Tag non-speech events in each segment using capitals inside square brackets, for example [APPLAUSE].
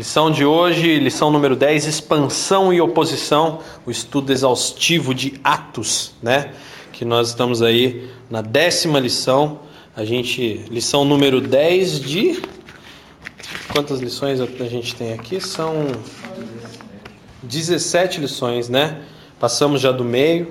Lição de hoje, lição número 10, expansão e oposição, o estudo exaustivo de Atos, né? Que nós estamos aí na décima lição. A gente, lição número 10 de quantas lições a gente tem aqui? São 17 lições, né? Passamos já do meio.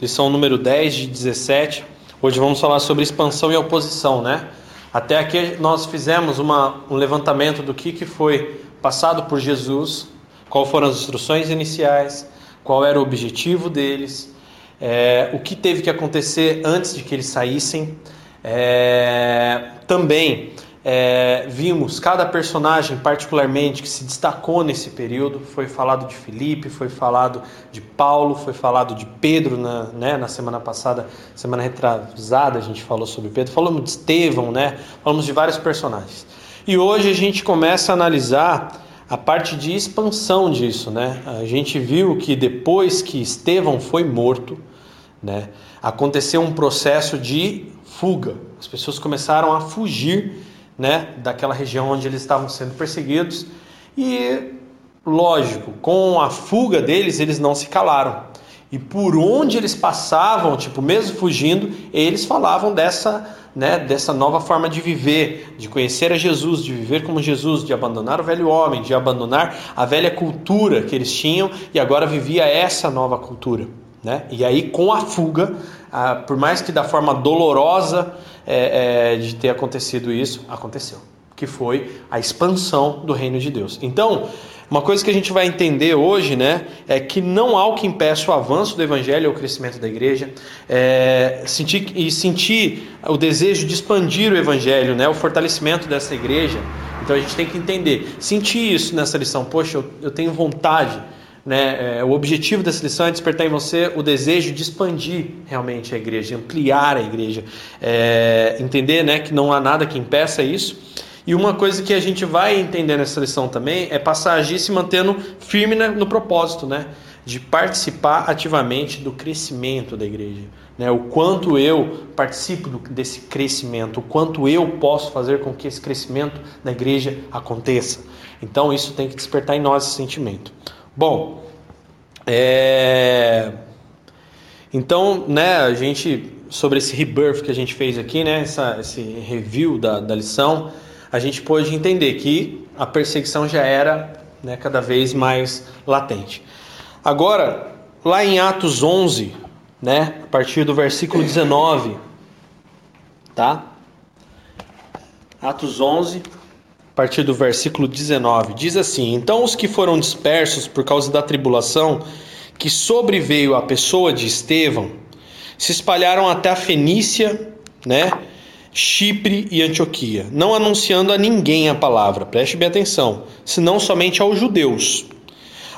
Lição número 10 de 17. Hoje vamos falar sobre expansão e oposição, né? Até aqui nós fizemos uma, um levantamento do que, que foi passado por Jesus, quais foram as instruções iniciais, qual era o objetivo deles, é, o que teve que acontecer antes de que eles saíssem. É, também é, vimos cada personagem particularmente que se destacou nesse período. Foi falado de Filipe, foi falado de Paulo, foi falado de Pedro na, né, na semana passada, semana retrasada a gente falou sobre Pedro, falamos de Estevão, né, falamos de vários personagens. E hoje a gente começa a analisar a parte de expansão disso, né? A gente viu que depois que Estevão foi morto, né, aconteceu um processo de fuga. As pessoas começaram a fugir, né, daquela região onde eles estavam sendo perseguidos e lógico, com a fuga deles, eles não se calaram. E por onde eles passavam, tipo, mesmo fugindo, eles falavam dessa né, dessa nova forma de viver, de conhecer a Jesus, de viver como Jesus, de abandonar o velho homem, de abandonar a velha cultura que eles tinham e agora vivia essa nova cultura. Né? E aí, com a fuga, por mais que da forma dolorosa é, é, de ter acontecido isso, aconteceu, que foi a expansão do reino de Deus. Então, uma coisa que a gente vai entender hoje, né, é que não há o que impeça o avanço do evangelho ou o crescimento da igreja, é, sentir e sentir o desejo de expandir o evangelho, né, o fortalecimento dessa igreja. Então a gente tem que entender, sentir isso nessa lição. Poxa, eu, eu tenho vontade. Né, é, o objetivo dessa lição é despertar em você o desejo de expandir realmente a igreja, ampliar a igreja, é, entender né, que não há nada que impeça isso. E uma coisa que a gente vai entender nessa lição também é passar a agir se mantendo firme no propósito, né? De participar ativamente do crescimento da igreja. Né? O quanto eu participo desse crescimento, o quanto eu posso fazer com que esse crescimento da igreja aconteça. Então isso tem que despertar em nós esse sentimento. Bom, é... então, né, a gente sobre esse rebirth que a gente fez aqui, né, essa, esse review da, da lição a gente pôde entender que a perseguição já era né, cada vez mais latente. Agora, lá em Atos 11, né, a partir do versículo 19, tá? Atos 11, a partir do versículo 19, diz assim: Então os que foram dispersos por causa da tribulação que sobreveio à pessoa de Estevão se espalharam até a Fenícia, né? Chipre e Antioquia, não anunciando a ninguém a palavra, preste bem atenção, senão somente aos judeus.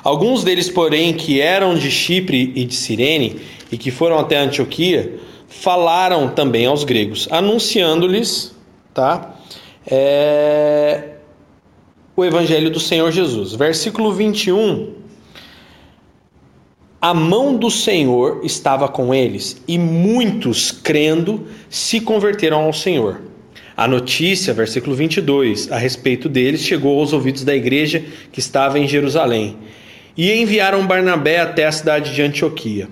Alguns deles, porém, que eram de Chipre e de Cirene e que foram até Antioquia, falaram também aos gregos, anunciando-lhes, tá? É, o evangelho do Senhor Jesus. Versículo 21 a mão do Senhor estava com eles e muitos, crendo, se converteram ao Senhor. A notícia, versículo 22, a respeito deles chegou aos ouvidos da igreja que estava em Jerusalém e enviaram Barnabé até a cidade de Antioquia.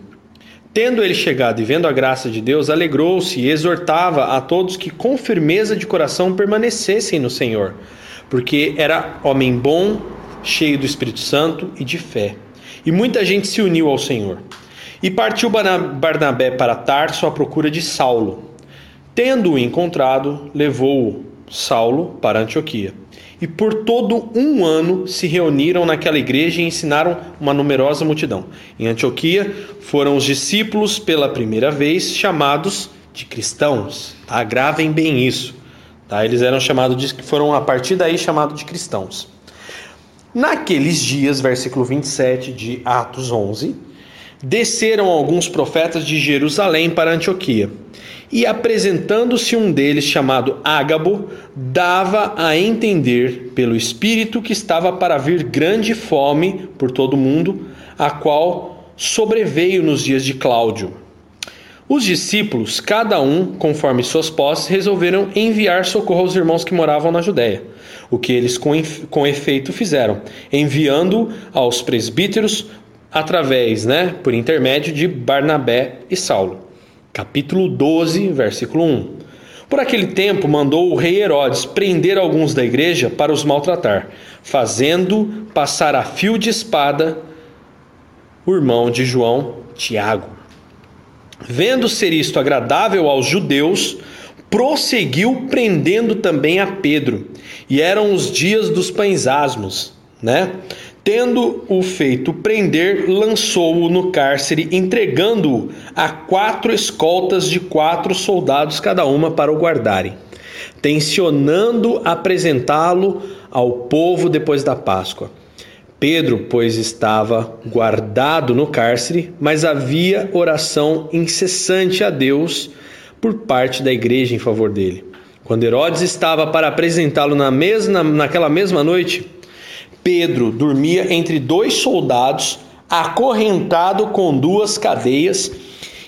Tendo ele chegado e vendo a graça de Deus, alegrou-se e exortava a todos que com firmeza de coração permanecessem no Senhor, porque era homem bom, cheio do Espírito Santo e de fé. E muita gente se uniu ao Senhor. E partiu Barnabé para Tarso à procura de Saulo. Tendo-o encontrado, levou-o Saulo para Antioquia. E por todo um ano se reuniram naquela igreja e ensinaram uma numerosa multidão. Em Antioquia foram os discípulos pela primeira vez chamados de cristãos. Tá? Gravem bem isso. Tá? Eles eram chamados de, foram a partir daí chamados de cristãos. Naqueles dias, versículo 27 de Atos 11, desceram alguns profetas de Jerusalém para Antioquia. E apresentando-se um deles, chamado Ágabo, dava a entender pelo Espírito que estava para vir grande fome por todo o mundo, a qual sobreveio nos dias de Cláudio. Os discípulos, cada um conforme suas posses, resolveram enviar socorro aos irmãos que moravam na Judéia o que eles com, com efeito fizeram, enviando aos presbíteros através, né, por intermédio de Barnabé e Saulo. Capítulo 12, versículo 1. Por aquele tempo mandou o rei Herodes prender alguns da igreja para os maltratar, fazendo passar a fio de espada o irmão de João, Tiago. Vendo ser isto agradável aos judeus, prosseguiu prendendo também a Pedro. E eram os dias dos pães asmos, né? Tendo o feito prender, lançou-o no cárcere, entregando-o a quatro escoltas de quatro soldados cada uma para o guardarem, tensionando apresentá-lo ao povo depois da Páscoa. Pedro, pois, estava guardado no cárcere, mas havia oração incessante a Deus por parte da igreja em favor dele. Quando Herodes estava para apresentá-lo na mesma, naquela mesma noite, Pedro dormia entre dois soldados, acorrentado com duas cadeias,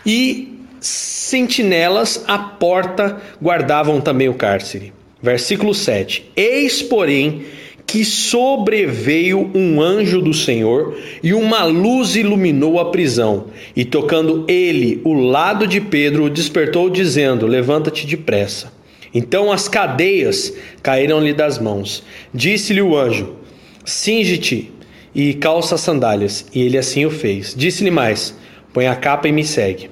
e sentinelas à porta guardavam também o cárcere. Versículo 7: Eis, porém, que sobreveio um anjo do Senhor e uma luz iluminou a prisão. E tocando ele o lado de Pedro, o despertou, dizendo: Levanta-te depressa. Então as cadeias caíram-lhe das mãos. Disse-lhe o anjo: Singe-te e calça as sandálias. E ele assim o fez. Disse-lhe mais: Põe a capa e me segue.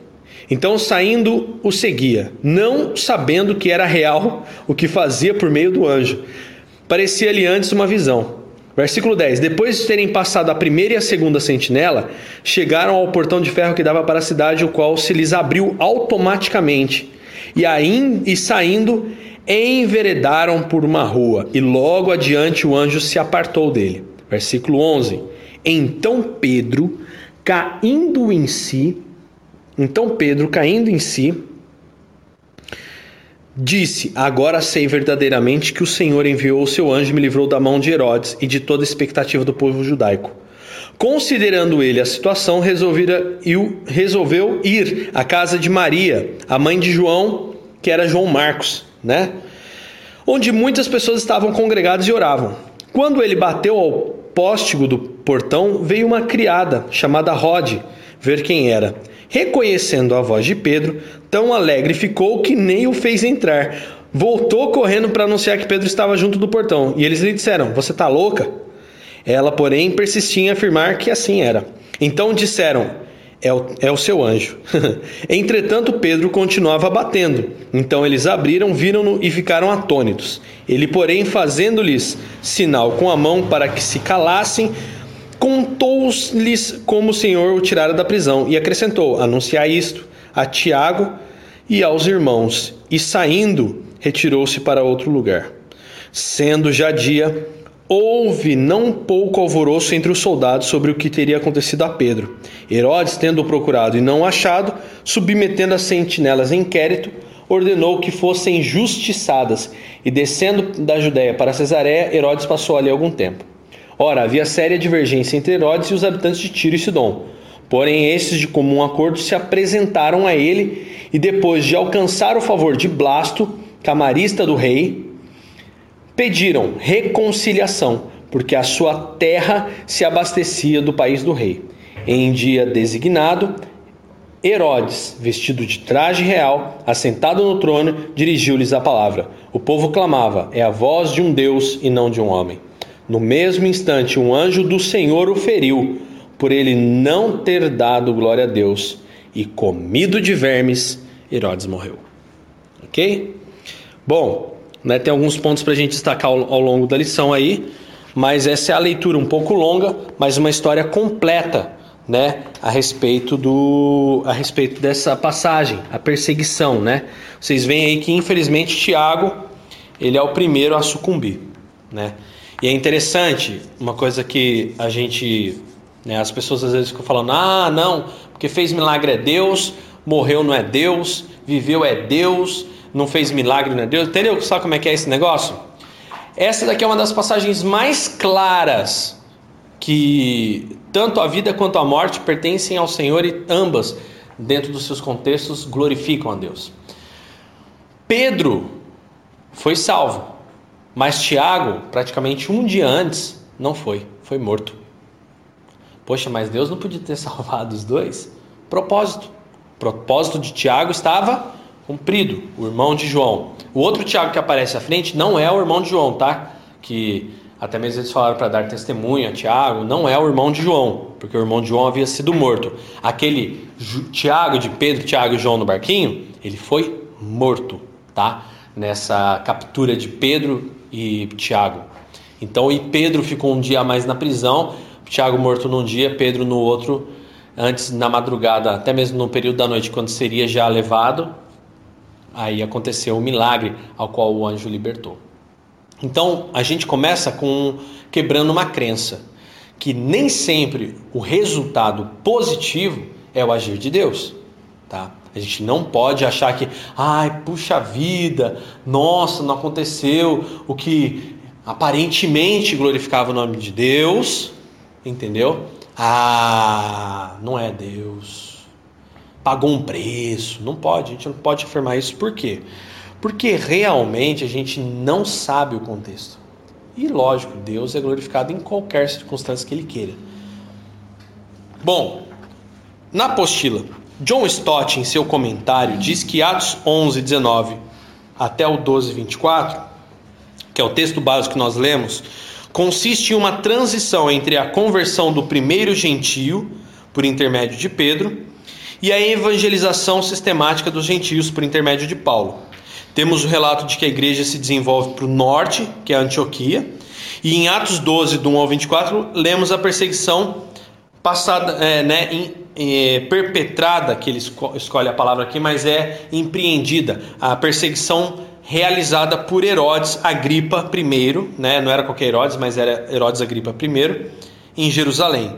Então, saindo, o seguia, não sabendo que era real o que fazia por meio do anjo parecia-lhe antes uma visão. Versículo 10: Depois de terem passado a primeira e a segunda sentinela, chegaram ao portão de ferro que dava para a cidade, o qual se lhes abriu automaticamente. E, aí, e saindo, enveredaram por uma rua, e logo adiante o anjo se apartou dele. Versículo 11: Então Pedro, caindo em si, então Pedro, caindo em si, Disse: Agora sei verdadeiramente que o Senhor enviou o seu anjo e me livrou da mão de Herodes e de toda a expectativa do povo judaico. Considerando ele a situação, resolveu ir à casa de Maria, a mãe de João, que era João Marcos, né? Onde muitas pessoas estavam congregadas e oravam. Quando ele bateu ao póstigo do portão, veio uma criada chamada Rod ver quem era. Reconhecendo a voz de Pedro, tão alegre ficou que nem o fez entrar. Voltou correndo para anunciar que Pedro estava junto do portão. E eles lhe disseram: Você está louca? Ela, porém, persistia em afirmar que assim era. Então disseram: É o, é o seu anjo. [LAUGHS] Entretanto, Pedro continuava batendo. Então eles abriram, viram-no e ficaram atônitos. Ele, porém, fazendo-lhes sinal com a mão para que se calassem, contou-lhes como o Senhor o tirara da prisão e acrescentou: Anunciar isto a Tiago e aos irmãos. E saindo, retirou-se para outro lugar. Sendo já dia, houve não pouco alvoroço entre os soldados sobre o que teria acontecido a Pedro. Herodes, tendo-o procurado e não achado, submetendo as sentinelas em inquérito, ordenou que fossem justiçadas, e descendo da Judéia para Cesareia, Herodes passou ali algum tempo. Ora, havia séria divergência entre Herodes e os habitantes de Tiro e Sidom. Porém, esses, de comum acordo, se apresentaram a ele e, depois de alcançar o favor de Blasto, camarista do rei, pediram reconciliação, porque a sua terra se abastecia do país do rei. Em dia designado, Herodes, vestido de traje real, assentado no trono, dirigiu-lhes a palavra. O povo clamava: É a voz de um Deus e não de um homem. No mesmo instante, um anjo do Senhor o feriu, por ele não ter dado glória a Deus, e comido de vermes, Herodes morreu. Ok? Bom, né, tem alguns pontos para a gente destacar ao, ao longo da lição aí, mas essa é a leitura um pouco longa, mas uma história completa né, a respeito do a respeito dessa passagem, a perseguição, né? Vocês veem aí que infelizmente Tiago, ele é o primeiro a sucumbir, né? E é interessante, uma coisa que a gente, né, as pessoas às vezes ficam falando: ah, não, porque fez milagre é Deus, morreu não é Deus, viveu é Deus, não fez milagre não é Deus. Entendeu? Sabe como é que é esse negócio? Essa daqui é uma das passagens mais claras que tanto a vida quanto a morte pertencem ao Senhor e ambas, dentro dos seus contextos, glorificam a Deus. Pedro foi salvo Mas Tiago, praticamente um dia antes, não foi, foi morto. Poxa, mas Deus não podia ter [LAUGHS] salvado os dois? Propósito. O propósito de Tiago estava cumprido, o irmão de João. O outro Tiago que aparece à frente não é o irmão de João, tá? Que até mesmo eles falaram para dar testemunha, Tiago, não é o irmão de João, porque o irmão de João havia sido morto. Aquele Tiago de Pedro, Tiago e João no barquinho, ele foi morto, tá? Nessa captura de Pedro e Tiago. Então, e Pedro ficou um dia a mais na prisão, Tiago morto num dia, Pedro no outro, antes na madrugada, até mesmo no período da noite, quando seria já levado, aí aconteceu o um milagre ao qual o anjo libertou. Então, a gente começa com quebrando uma crença que nem sempre o resultado positivo é o agir de Deus, tá? A gente não pode achar que, ai, puxa vida, nossa, não aconteceu o que aparentemente glorificava o nome de Deus, entendeu? Ah, não é Deus. Pagou um preço. Não pode, a gente não pode afirmar isso. Por quê? Porque realmente a gente não sabe o contexto. E lógico, Deus é glorificado em qualquer circunstância que Ele queira. Bom, na apostila, John Stott, em seu comentário, diz que Atos 11, 19 até o 12, 24, que é o texto básico que nós lemos, consiste em uma transição entre a conversão do primeiro gentio, por intermédio de Pedro, e a evangelização sistemática dos gentios, por intermédio de Paulo. Temos o relato de que a igreja se desenvolve para o norte, que é a Antioquia, e em Atos 12, do 1 ao 24, lemos a perseguição passada, é, né, em, é, perpetrada, que ele escolhe a palavra aqui, mas é empreendida, a perseguição realizada por Herodes Agripa I, né, não era qualquer Herodes, mas era Herodes Agripa I, em Jerusalém,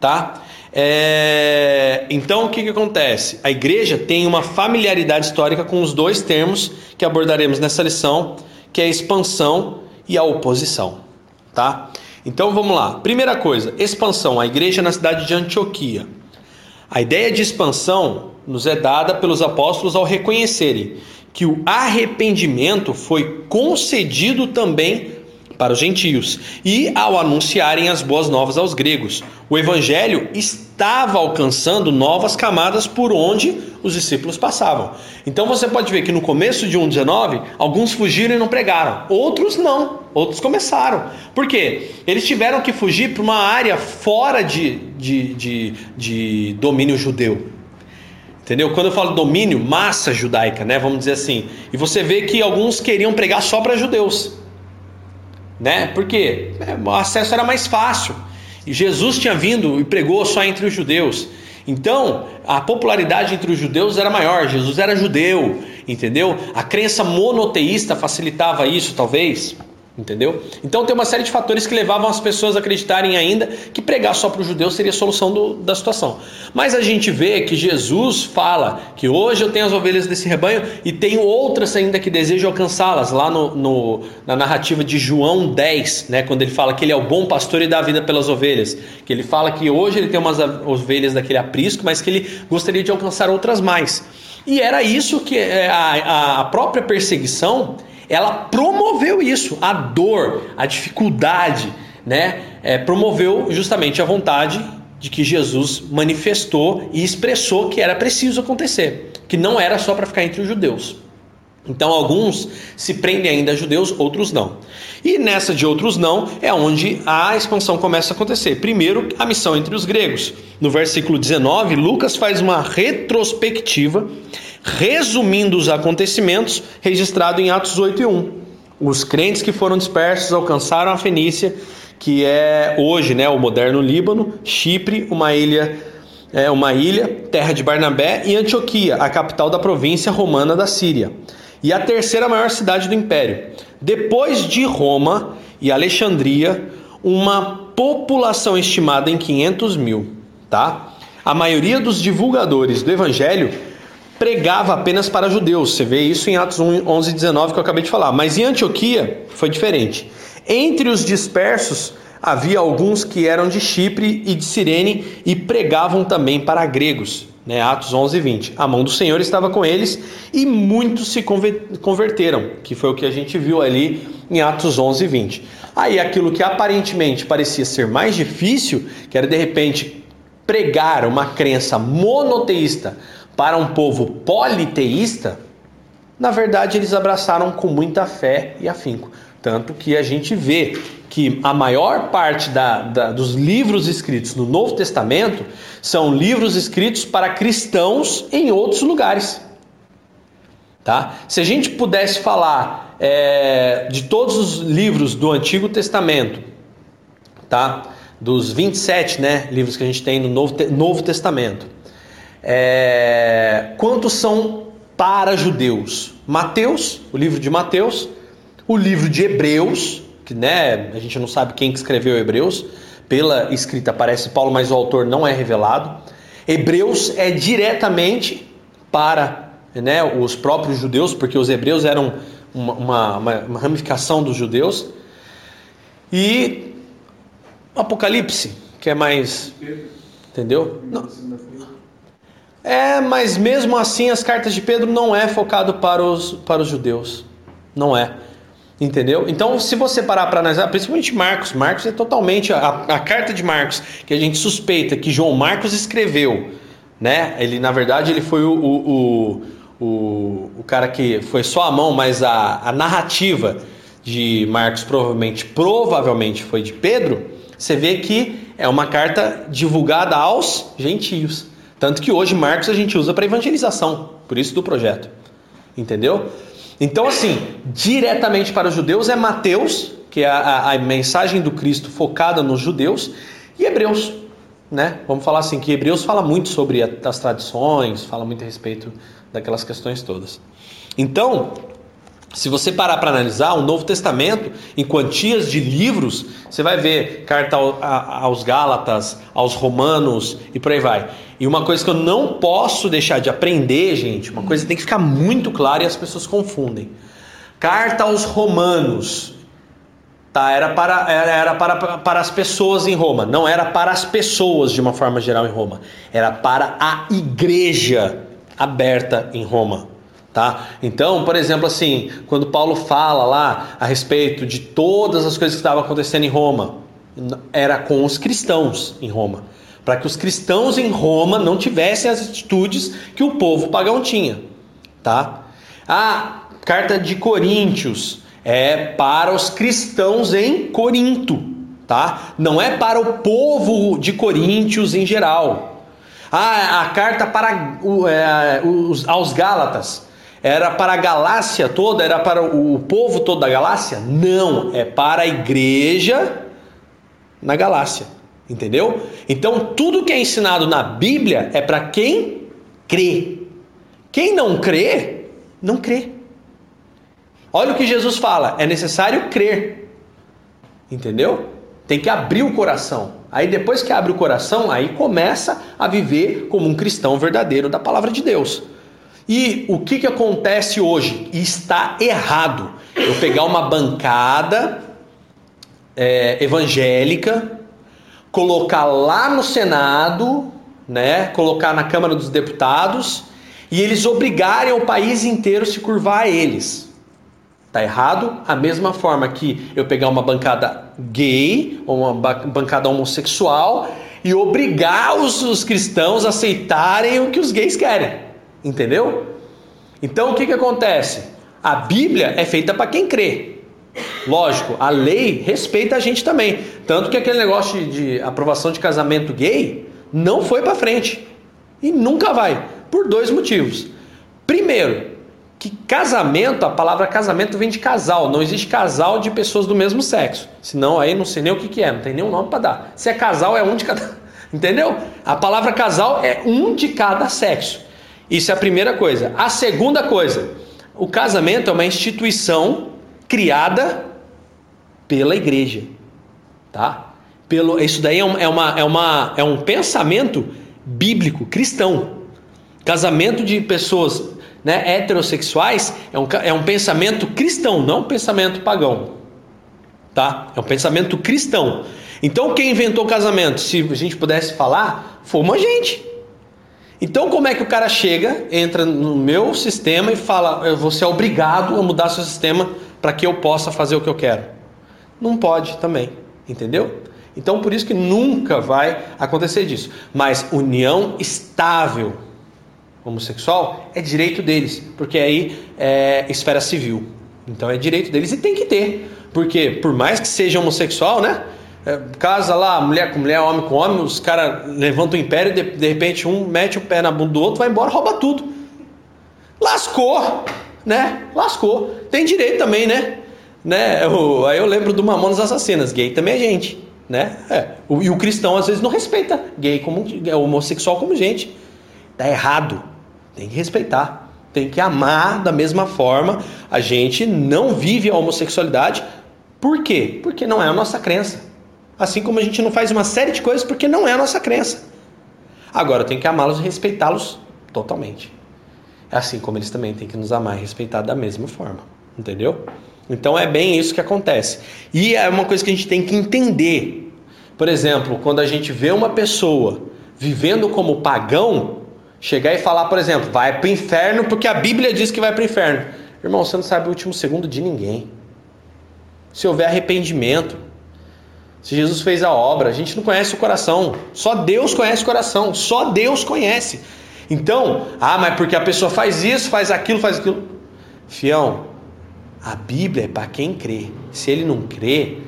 tá? É, então o que, que acontece? A igreja tem uma familiaridade histórica com os dois termos que abordaremos nessa lição, que é a expansão e a oposição, tá? Então vamos lá. Primeira coisa, expansão. A igreja na cidade de Antioquia. A ideia de expansão nos é dada pelos apóstolos ao reconhecerem que o arrependimento foi concedido também para os gentios e ao anunciarem as boas novas aos gregos. O evangelho estava alcançando novas camadas por onde os discípulos passavam. Então você pode ver que no começo de 1,19, alguns fugiram e não pregaram, outros não, outros começaram. Por quê? Eles tiveram que fugir para uma área fora de, de, de, de domínio judeu. Entendeu? Quando eu falo domínio, massa judaica, né? Vamos dizer assim. E você vê que alguns queriam pregar só para judeus né? Porque é, o acesso era mais fácil. E Jesus tinha vindo e pregou só entre os judeus. Então, a popularidade entre os judeus era maior. Jesus era judeu, entendeu? A crença monoteísta facilitava isso, talvez. Entendeu? Então tem uma série de fatores que levavam as pessoas a acreditarem ainda que pregar só para os judeus seria a solução do, da situação. Mas a gente vê que Jesus fala que hoje eu tenho as ovelhas desse rebanho e tenho outras ainda que desejo alcançá-las, lá no, no, na narrativa de João 10, né, quando ele fala que ele é o bom pastor e dá a vida pelas ovelhas. Que ele fala que hoje ele tem umas ovelhas daquele aprisco, mas que ele gostaria de alcançar outras mais. E era isso que é, a, a própria perseguição ela promoveu isso, a dor, a dificuldade, né? É, promoveu justamente a vontade de que Jesus manifestou e expressou que era preciso acontecer, que não era só para ficar entre os judeus. Então alguns se prendem ainda a judeus, outros não. E nessa de outros não é onde a expansão começa a acontecer. Primeiro, a missão entre os gregos. No versículo 19, Lucas faz uma retrospectiva resumindo os acontecimentos registrados em Atos 8 e 1. Os crentes que foram dispersos alcançaram a Fenícia, que é hoje né, o moderno Líbano, Chipre, uma ilha, é, uma ilha, terra de Barnabé, e Antioquia, a capital da província romana da Síria, e a terceira maior cidade do império. Depois de Roma e Alexandria, uma população estimada em 500 mil. Tá? A maioria dos divulgadores do evangelho pregava apenas para judeus. Você vê isso em Atos 11 19 que eu acabei de falar. Mas em Antioquia foi diferente. Entre os dispersos havia alguns que eram de Chipre e de Cirene e pregavam também para gregos. né? Atos 11 e 20. A mão do Senhor estava com eles e muitos se converteram, que foi o que a gente viu ali em Atos 11 e 20. Aí aquilo que aparentemente parecia ser mais difícil, que era de repente pregar uma crença monoteísta para um povo politeísta, na verdade eles abraçaram com muita fé e afinco. Tanto que a gente vê que a maior parte da, da, dos livros escritos no Novo Testamento são livros escritos para cristãos em outros lugares. Tá? Se a gente pudesse falar é, de todos os livros do Antigo Testamento, tá? dos 27 né, livros que a gente tem no Novo, Novo Testamento, é, quantos são para judeus? Mateus, o livro de Mateus, o livro de Hebreus, que né, a gente não sabe quem que escreveu Hebreus, pela escrita aparece Paulo, mas o autor não é revelado. Hebreus é diretamente para né, os próprios judeus, porque os hebreus eram uma, uma, uma ramificação dos judeus. E Apocalipse, que é mais. Entendeu? Não. É, mas mesmo assim as cartas de Pedro não é focado para os, para os judeus. Não é. Entendeu? Então, se você parar para analisar, principalmente Marcos, Marcos é totalmente a, a, carta de Marcos que a gente suspeita que João Marcos escreveu, né? Ele na verdade ele foi o, o, o, o cara que foi só a mão, mas a, a narrativa de Marcos provavelmente provavelmente foi de Pedro. Você vê que é uma carta divulgada aos gentios, tanto que hoje Marcos a gente usa para evangelização, por isso do projeto, entendeu? Então, assim, diretamente para os judeus é Mateus, que é a, a, mensagem do Cristo focada nos judeus, e Hebreus, né? Vamos falar assim, que Hebreus fala muito sobre as tradições, fala muito a respeito daquelas questões todas. Então, se você parar para analisar o Novo Testamento em quantias de livros, você vai ver carta aos Gálatas, aos Romanos e por aí vai. E uma coisa que eu não posso deixar de aprender, gente, uma coisa que tem que ficar muito clara e as pessoas confundem. Carta aos Romanos, tá? Era para, era para, para as pessoas em Roma, não era para as pessoas de uma forma geral em Roma, era para a igreja aberta em Roma. Tá? Então, por exemplo, assim, quando Paulo fala lá a respeito de todas as coisas que estavam acontecendo em Roma, era com os cristãos em Roma, para que os cristãos em Roma não tivessem as atitudes que o povo pagão tinha, tá? A carta de Coríntios é para os cristãos em Corinto, tá? Não é para o povo de Coríntios em geral. A carta para é, os, aos Gálatas era para a Galácia toda? Era para o povo todo da Galácia? Não, é para a igreja na Galácia. Entendeu? Então, tudo que é ensinado na Bíblia é para quem crê. Quem não crê, não crê. Olha o que Jesus fala: é necessário crer. Entendeu? Tem que abrir o coração. Aí depois que abre o coração, aí começa a viver como um cristão verdadeiro da palavra de Deus. E o que, que acontece hoje? está errado. Eu pegar uma bancada é, evangélica, colocar lá no Senado, né, colocar na Câmara dos Deputados e eles obrigarem o país inteiro a se curvar a eles. Tá errado? A mesma forma que eu pegar uma bancada gay ou uma bancada homossexual e obrigar os, os cristãos a aceitarem o que os gays querem. Entendeu? Então o que, que acontece? A Bíblia é feita para quem crê. Lógico, a lei respeita a gente também. Tanto que aquele negócio de, aprovação de casamento gay não foi para frente. E nunca vai. Por dois motivos. Primeiro, que casamento, a palavra casamento vem de casal. Não existe casal de pessoas do mesmo sexo. Senão aí não sei nem o que, que é, não tem nenhum nome para dar. Se é casal, é um de cada. [LAUGHS] Entendeu? A palavra casal é um de cada sexo. Isso é a primeira coisa. A segunda coisa, o casamento é uma instituição criada pela igreja, tá? Pelo, isso daí é, um, é, uma, é, uma, é um pensamento bíblico cristão. Casamento de pessoas né, heterossexuais é um, é um pensamento cristão, não um pensamento pagão. Tá? É um pensamento cristão. Então, quem inventou o casamento, se a gente pudesse falar, fomos a gente. Então, como é que o cara chega, entra no meu sistema e fala: você é obrigado a mudar seu sistema para que eu possa fazer o que eu quero? Não pode também, entendeu? Então, por isso que nunca vai acontecer disso. Mas união estável homossexual é direito deles, porque aí é esfera civil. Então, é direito deles e tem que ter. Porque, por mais que seja homossexual, né? É, casa lá, mulher com mulher, homem com homem, os caras levantam o império de, de repente um mete o pé na bunda do outro, vai embora, rouba tudo. Lascou, né? Lascou. Tem direito também, né? né? Aí eu lembro do Mamonas Assassinas, gay também é gente, né? É. O, e o cristão às vezes não respeita gay como é, homossexual como gente. Tá errado. Tem que respeitar. Tem que amar da mesma forma. A gente não vive a homossexualidade. Por quê? Porque não é a nossa crença. Assim como a gente não faz uma série de coisas porque não é a nossa crença. Agora, tem que amá-los e respeitá-los totalmente. Assim como eles também têm que nos amar e respeitar da mesma forma. Entendeu? Então é bem isso que acontece. E é uma coisa que a gente tem que entender. Por exemplo, quando a gente vê uma pessoa vivendo como pagão, chegar e falar, por exemplo, vai para o inferno porque a Bíblia diz que vai para o inferno. Irmão, você não sabe o último segundo de ninguém. Se houver arrependimento, se Jesus fez a obra, a gente não conhece o coração. Só Deus conhece o coração. Só Deus conhece. Então, ah, mas porque a pessoa faz isso, faz aquilo, faz aquilo. Fião, a Bíblia é para quem crê. Se ele não crê,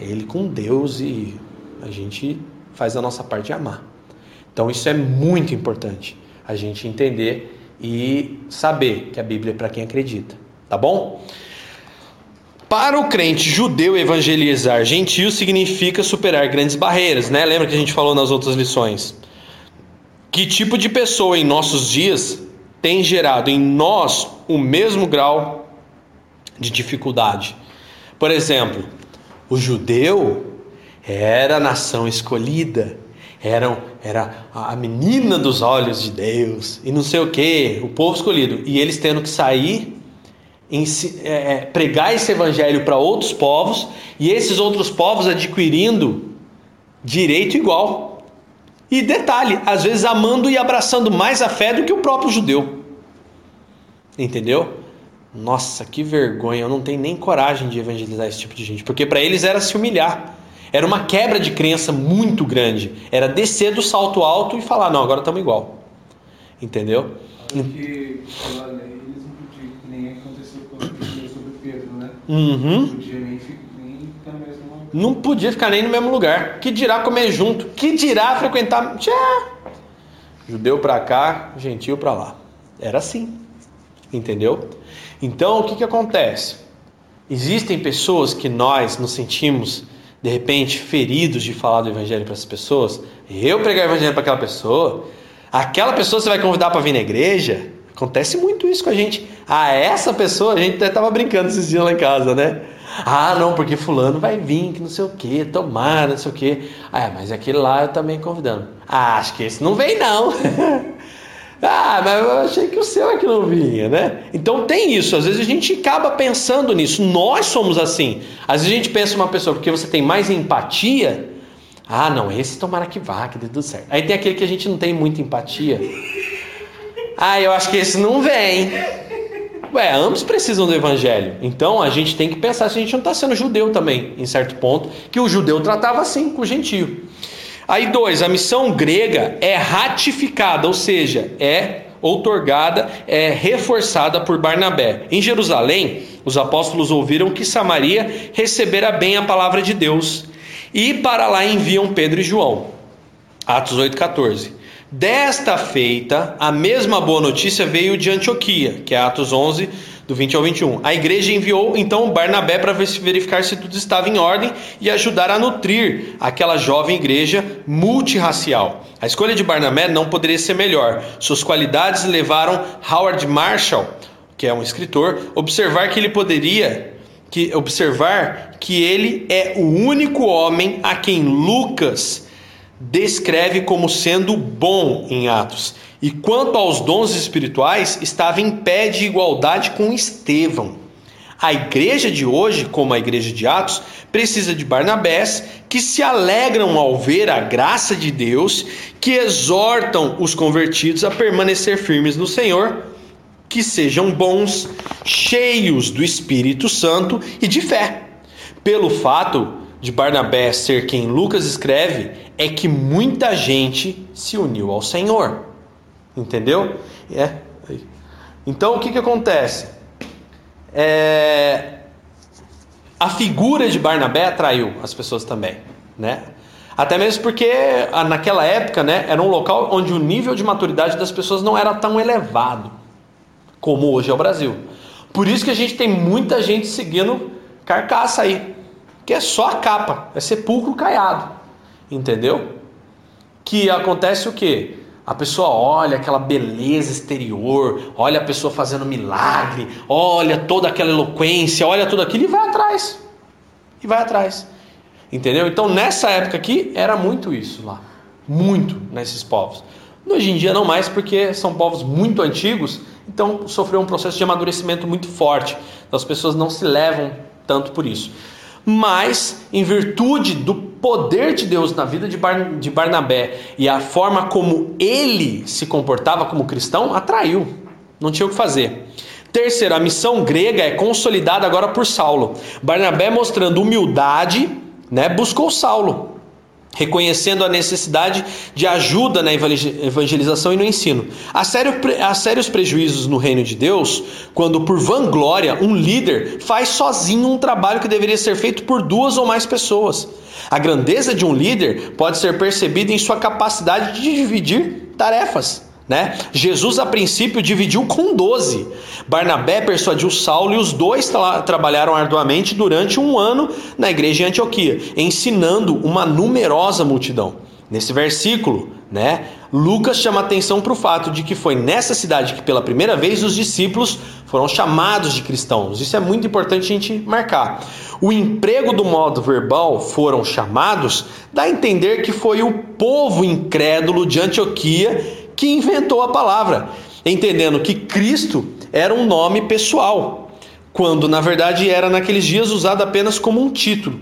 é ele com Deus e a gente faz a nossa parte de amar. Então, isso é muito importante. A gente entender e saber que a Bíblia é para quem acredita. Tá bom? Para o crente judeu evangelizar gentil significa superar grandes barreiras, né? Lembra que a gente falou nas outras lições? Que tipo de pessoa em nossos dias tem gerado em nós o mesmo grau de dificuldade? Por exemplo, o judeu era a nação escolhida, era, era a menina dos olhos de Deus, e não sei o que, o povo escolhido, e eles tendo que sair é, é, pregar esse evangelho para outros povos e esses outros povos adquirindo direito igual. E detalhe, às vezes amando e abraçando mais a fé do que o próprio judeu. Entendeu? Nossa, que vergonha, eu não tenho nem coragem de evangelizar esse tipo de gente, porque para eles era se humilhar. Era uma quebra de crença muito grande. Era descer do salto alto e falar: não, agora estamos igual. Entendeu? Porque, Uhum. Não podia ficar nem no mesmo lugar. Que dirá comer junto? Que dirá frequentar? Tchá. Judeu para cá, gentil para lá. Era assim. Entendeu? Então, o que, que acontece? Existem pessoas que nós nos sentimos, de repente, feridos de falar do evangelho para essas pessoas. Eu pregar o evangelho para aquela pessoa. Aquela pessoa você vai convidar para vir na igreja. Acontece muito isso com a gente. Ah, essa pessoa, a gente até tava brincando esses dias lá em casa, né? Ah, não, porque fulano vai vir, que não sei o que, tomara, não sei o que. Ah, mas aquele lá eu também convidando. Ah, acho que esse não vem não. [LAUGHS] ah, mas eu achei que o seu é que não vinha, né? Então tem isso, às vezes a gente acaba pensando nisso. Nós somos assim. Às vezes a gente pensa uma pessoa, porque você tem mais empatia. Ah, não, esse tomara que vá, que dê tudo certo. Aí tem aquele que a gente não tem muita empatia. Ah, eu acho que esse não vem. Ué, ambos precisam do evangelho. Então a gente tem que pensar se a gente não está sendo judeu também, em certo ponto, que o judeu tratava assim com o gentio. Aí, dois, a missão grega é ratificada, ou seja, é outorgada, é reforçada por Barnabé. Em Jerusalém, os apóstolos ouviram que Samaria recebera bem a palavra de Deus e para lá enviam Pedro e João. Atos 8,14. Desta feita, a mesma boa notícia veio de Antioquia, que é Atos 11, do 20 ao 21. A igreja enviou então Barnabé para verificar se tudo estava em ordem e ajudar a nutrir aquela jovem igreja multirracial. A escolha de Barnabé não poderia ser melhor. Suas qualidades levaram Howard Marshall, que é um escritor, observar que ele poderia que observar que ele é o único homem a quem Lucas descreve como sendo bom em Atos. E quanto aos dons espirituais, estava em pé de igualdade com Estevão. A igreja de hoje, como a igreja de Atos, precisa de Barnabés que se alegram ao ver a graça de Deus, que exortam os convertidos a permanecer firmes no Senhor, que sejam bons, cheios do Espírito Santo e de fé. Pelo fato de Barnabé ser quem Lucas escreve, é que muita gente se uniu ao Senhor. Entendeu? É. Então o que, que acontece? É... A figura de Barnabé atraiu as pessoas também, né? Até mesmo porque naquela época, né, era um local onde o nível de maturidade das pessoas não era tão elevado como hoje é o Brasil. Por isso que a gente tem muita gente seguindo carcaça aí, que é só a capa, é sepulcro caiado, entendeu? Que acontece o quê? A pessoa olha aquela beleza exterior, olha a pessoa fazendo milagre, olha toda aquela eloquência, olha tudo aquilo e vai atrás. E vai atrás. Entendeu? Então nessa época aqui era muito isso lá. Muito nesses povos. Hoje em dia não mais porque são povos muito antigos, então sofreu um processo de amadurecimento muito forte. Então as pessoas não se levam tanto por isso mas em virtude do poder de Deus na vida de, Bar de Barnabé e a forma como ele se comportava como cristão, atraiu. Não tinha o que fazer. Terceiro, a missão grega é consolidada agora por Saulo. Barnabé mostrando humildade, né, buscou Saulo reconhecendo a necessidade de ajuda na evangelização e no ensino. Há, sério, há sérios prejuízos no reino de Deus quando, por vanglória, um líder faz sozinho um trabalho que deveria ser feito por duas ou mais pessoas. A grandeza de um líder pode ser percebida em sua capacidade de dividir tarefas. Né? Jesus, a princípio, dividiu com doze. Barnabé persuadiu Saulo e os dois tra trabalharam arduamente durante um ano na igreja de Antioquia, ensinando uma numerosa multidão. Nesse versículo, né, Lucas chama atenção para o fato de que foi nessa cidade que pela primeira vez os discípulos foram chamados de cristãos. Isso é muito importante a gente marcar. O emprego do modo verbal foram chamados dá a entender que foi o povo incrédulo de Antioquia que inventou a palavra, entendendo que Cristo era um nome pessoal, quando na verdade era naqueles dias usado apenas como um título.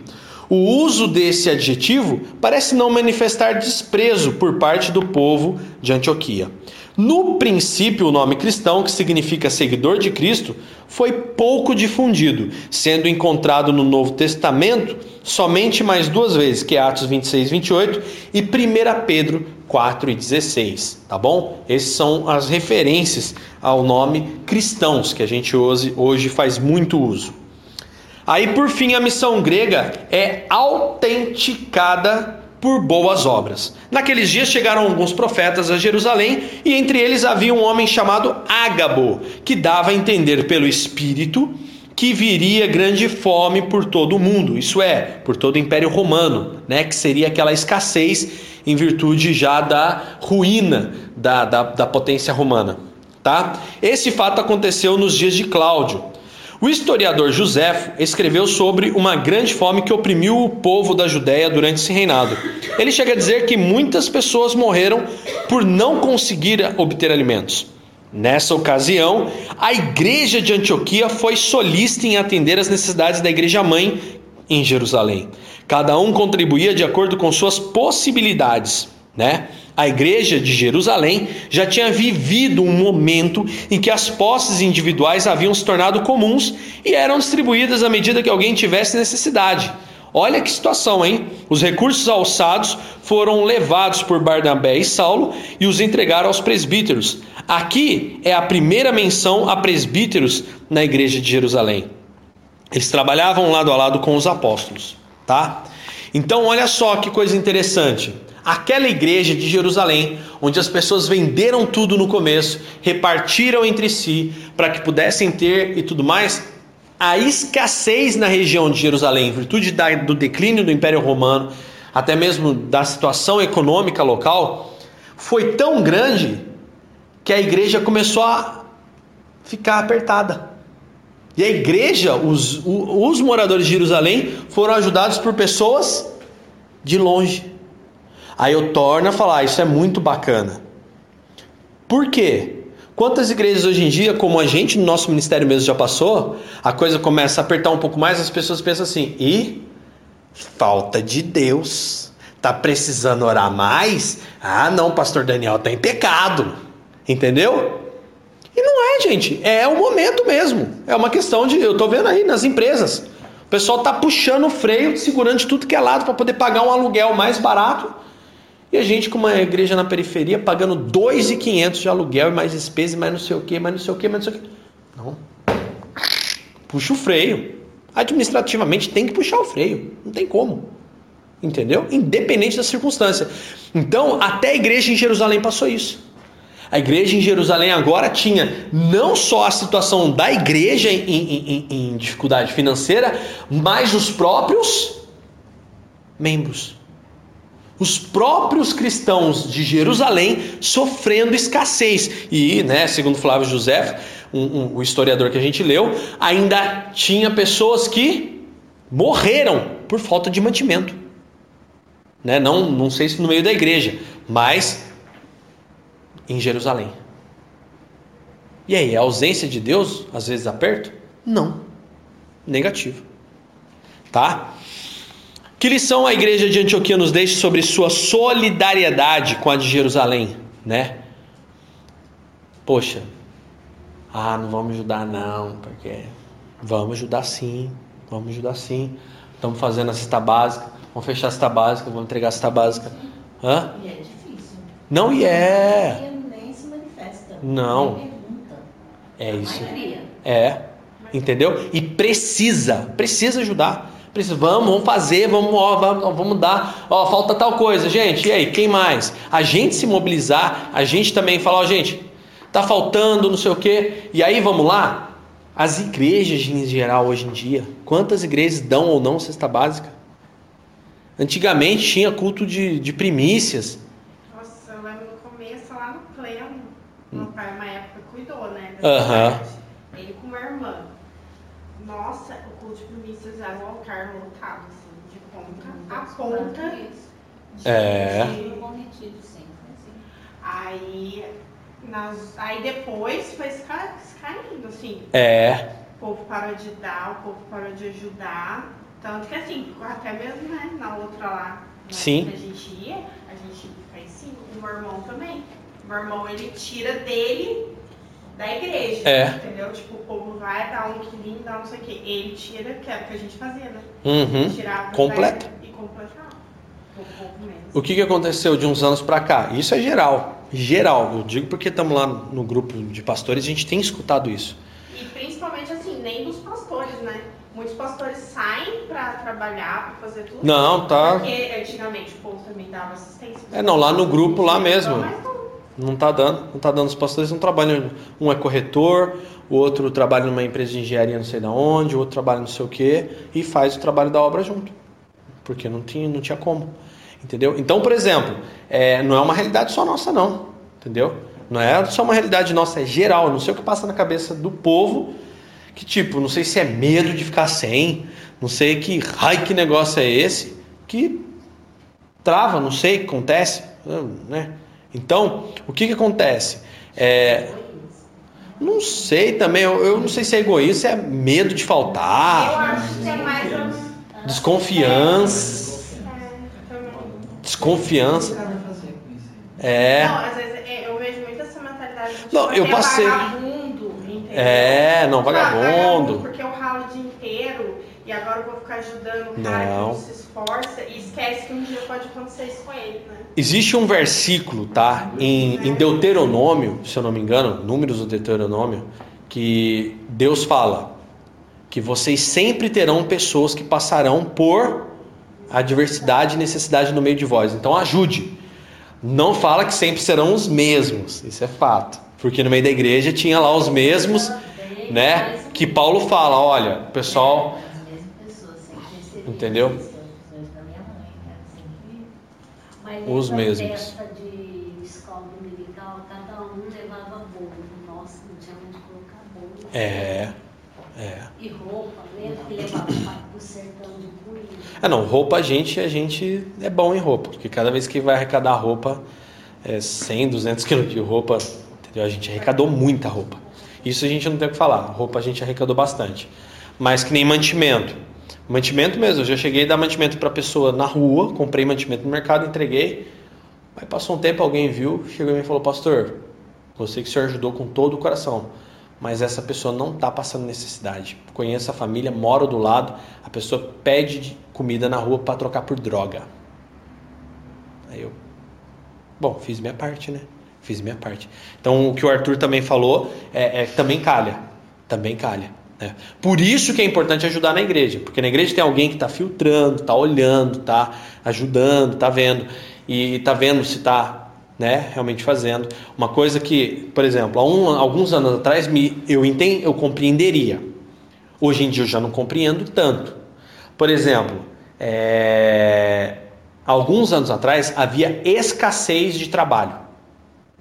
O uso desse adjetivo parece não manifestar desprezo por parte do povo de Antioquia. No princípio, o nome cristão, que significa seguidor de Cristo, foi pouco difundido, sendo encontrado no Novo Testamento somente mais duas vezes, que é Atos 26, 28 e 1 Pedro 4 e 16, tá bom? Essas são as referências ao nome cristãos, que a gente hoje, hoje faz muito uso. Aí, por fim, a missão grega é autenticada por boas obras. Naqueles dias chegaram alguns profetas a Jerusalém e entre eles havia um homem chamado Ágabo, que dava a entender pelo Espírito que viria grande fome por todo o mundo, isso é, por todo o Império Romano, né, que seria aquela escassez em virtude já da ruína da, da, da potência romana. Tá? Esse fato aconteceu nos dias de Cláudio. O historiador Joséfo escreveu sobre uma grande fome que oprimiu o povo da Judéia durante esse reinado. Ele chega a dizer que muitas pessoas morreram por não conseguir obter alimentos. Nessa ocasião, a igreja de Antioquia foi solícita em atender as necessidades da igreja mãe em Jerusalém. Cada um contribuía de acordo com suas possibilidades, né? A igreja de Jerusalém já tinha vivido um momento em que as posses individuais haviam se tornado comuns e eram distribuídas à medida que alguém tivesse necessidade. Olha que situação, hein? Os recursos alçados foram levados por Barnabé e Saulo e os entregaram aos presbíteros. Aqui é a primeira menção a presbíteros na igreja de Jerusalém. Eles trabalhavam lado a lado com os apóstolos, tá? Então, olha só que coisa interessante. Aquela igreja de Jerusalém, onde as pessoas venderam tudo no começo, repartiram entre si para que pudessem ter e tudo mais, a escassez na região de Jerusalém, em virtude do declínio do Império Romano, até mesmo da situação econômica local, foi tão grande que a igreja começou a ficar apertada. E a igreja, os, os moradores de Jerusalém, foram ajudados por pessoas de longe. Aí eu torno a falar, isso é muito bacana. Por quê? Quantas igrejas hoje em dia, como a gente no nosso ministério mesmo já passou, a coisa começa a apertar um pouco mais, as pessoas pensam assim: e falta de Deus, tá precisando orar mais? Ah, não, pastor Daniel tá em pecado. Entendeu? E não é, gente, é o momento mesmo. É uma questão de, eu tô vendo aí nas empresas. O pessoal tá puxando o freio, segurando de tudo que é lado para poder pagar um aluguel mais barato e a gente, com uma igreja na periferia, pagando 2.500 de aluguel e mais despesa, mais não sei o que, mais não sei o que, mais não sei o que. Não. Puxa o freio. Administrativamente tem que puxar o freio. Não tem como. Entendeu? Independente da circunstância. Então, até a igreja em Jerusalém passou isso. A igreja em Jerusalém agora tinha não só a situação da igreja em, em, em, em dificuldade financeira, mas os próprios membros os próprios cristãos de Jerusalém sofrendo escassez. E, né, segundo Flávio José, um, um, o historiador que a gente leu, ainda tinha pessoas que morreram por falta de mantimento. Né? Não, não sei se no meio da igreja, mas em Jerusalém. E aí, a ausência de Deus, às vezes aperto? Não. Negativo. Tá? Que lição a igreja de Antioquia nos deixa sobre sua solidariedade com a de Jerusalém, né? Poxa, ah, não vamos ajudar não, porque vamos ajudar sim, vamos ajudar sim. Estamos fazendo a cesta básica, vamos fechar a cesta básica, vamos entregar a cesta básica. Hã? E é difícil. Não, e é. Nem se manifesta. Não. É isso. É. Entendeu? E precisa, precisa ajudar. Precisa, vamos, vamos fazer, vamos, ó, vamos, vamos dar. Ó, falta tal coisa, gente. E aí, quem mais? A gente se mobilizar, a gente também falar, ó, gente, tá faltando, não sei o quê. E aí, vamos lá? As igrejas em geral hoje em dia, quantas igrejas dão ou não cesta básica? Antigamente tinha culto de, de primícias. Nossa, eu lembro no começo, lá no pleno, meu pai, uma época, cuidou, né? Aham. Ele com uma irmã. Nossa, o culto de primícias era um altar lotado, assim, de ponta a ponta. De, é. De, aí, nas, aí depois foi caindo, assim. É. O povo parou de dar, o povo parou de ajudar. Tanto que assim, até mesmo, né, na outra lá, né, Sim. que a gente ia, a gente faz sim, o meu irmão também. O meu irmão, ele tira dele da igreja. É. Entendeu? Tipo, o povo vai dar um quilinho, dá não sei o quê. Ele tira, que era o que a gente fazia, né? Uhum. Tirava Completa. E completava. O que, que aconteceu de uns anos para cá? Isso é geral. Geral. Eu digo porque estamos lá no grupo de pastores, a gente tem escutado isso. E principalmente assim, nem dos pastores, né? Muitos pastores saem para trabalhar, para fazer tudo. Não, tá. Porque antigamente o povo também dava assistência. É, não, lá no grupo, lá mesmo. Não tá dando, não tá dando. Os pastores não trabalham. Um é corretor, o outro trabalha numa empresa de engenharia não sei da onde, o outro trabalha não sei o que e faz o trabalho da obra junto. Porque não tinha, não tinha como. Entendeu? Então, por exemplo, é, não é uma realidade só nossa, não. Entendeu? Não é só uma realidade nossa, é geral. Não sei o que passa na cabeça do povo. Que tipo, não sei se é medo de ficar sem, não sei que ai que negócio é esse, que trava, não sei o que acontece, né? Então, o que, que acontece? É, não sei também, eu, eu, não sei se é egoísmo, se é medo de faltar. Eu acho que é mais. Desconfiança. Desconfiança. É. Não, às vezes é, eu vejo muito essa mentalidade. De, não, eu passei. Vagabundo, entendeu? É, não, vagabundo. Porque eu ralo o dia inteiro e agora eu vou ficar ajudando o cara não. que se esforça e esquece que um dia pode acontecer isso com ele, né? Existe um versículo, tá? Em, em Deuteronômio, se eu não me engano, números do Deuteronômio, que Deus fala que vocês sempre terão pessoas que passarão por adversidade e necessidade no meio de vós. Então ajude. Não fala que sempre serão os mesmos, isso é fato. Porque no meio da igreja tinha lá os mesmos, né? Que Paulo fala, olha, pessoal, entendeu? os mesmos. É, é. E roupa, lembra que levava pro sertão de? Ah, não, roupa a gente, a gente é bom em roupa, porque cada vez que vai arrecadar roupa, é 100, 200 quilos de roupa, Entendeu? A gente arrecadou muita roupa. Isso a gente não tem o que falar. Roupa a gente arrecadou bastante. Mas que nem mantimento. Mantimento mesmo. Eu já cheguei a dar mantimento para pessoa na rua, comprei mantimento no mercado, entreguei. Aí passou um tempo, alguém viu, chegou e me falou: Pastor, você que o senhor ajudou com todo o coração, mas essa pessoa não está passando necessidade. Conheço a família, moro do lado, a pessoa pede comida na rua para trocar por droga. Aí eu, bom, fiz minha parte, né? Fiz minha parte. Então o que o Arthur também falou é, é também calha, também calha. Né? Por isso que é importante ajudar na igreja, porque na igreja tem alguém que está filtrando, está olhando, está ajudando, está vendo e está vendo se está né, realmente fazendo. Uma coisa que, por exemplo, há um, alguns anos atrás me, eu, entend, eu compreenderia. Hoje em dia eu já não compreendo tanto. Por exemplo, é, alguns anos atrás havia escassez de trabalho.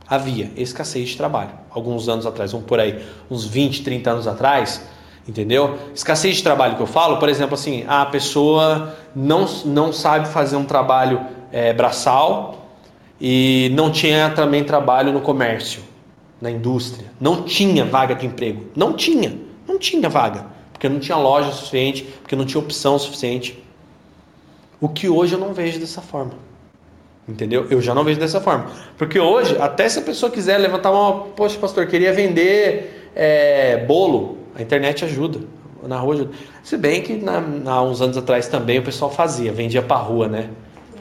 Havia escassez de trabalho. Alguns anos atrás, vamos por aí, uns 20, 30 anos atrás, entendeu? Escassez de trabalho que eu falo, por exemplo, assim, a pessoa não, não sabe fazer um trabalho é, braçal e não tinha também trabalho no comércio, na indústria. Não tinha vaga de emprego. Não tinha. Não tinha vaga. Porque não tinha loja suficiente, porque não tinha opção suficiente. O que hoje eu não vejo dessa forma. Entendeu? Eu já não vejo dessa forma. Porque hoje, até se a pessoa quiser levantar uma. Poxa, pastor, queria vender é, bolo. A internet ajuda. Na rua ajuda. Se bem que na, há uns anos atrás também o pessoal fazia, vendia pra rua, né?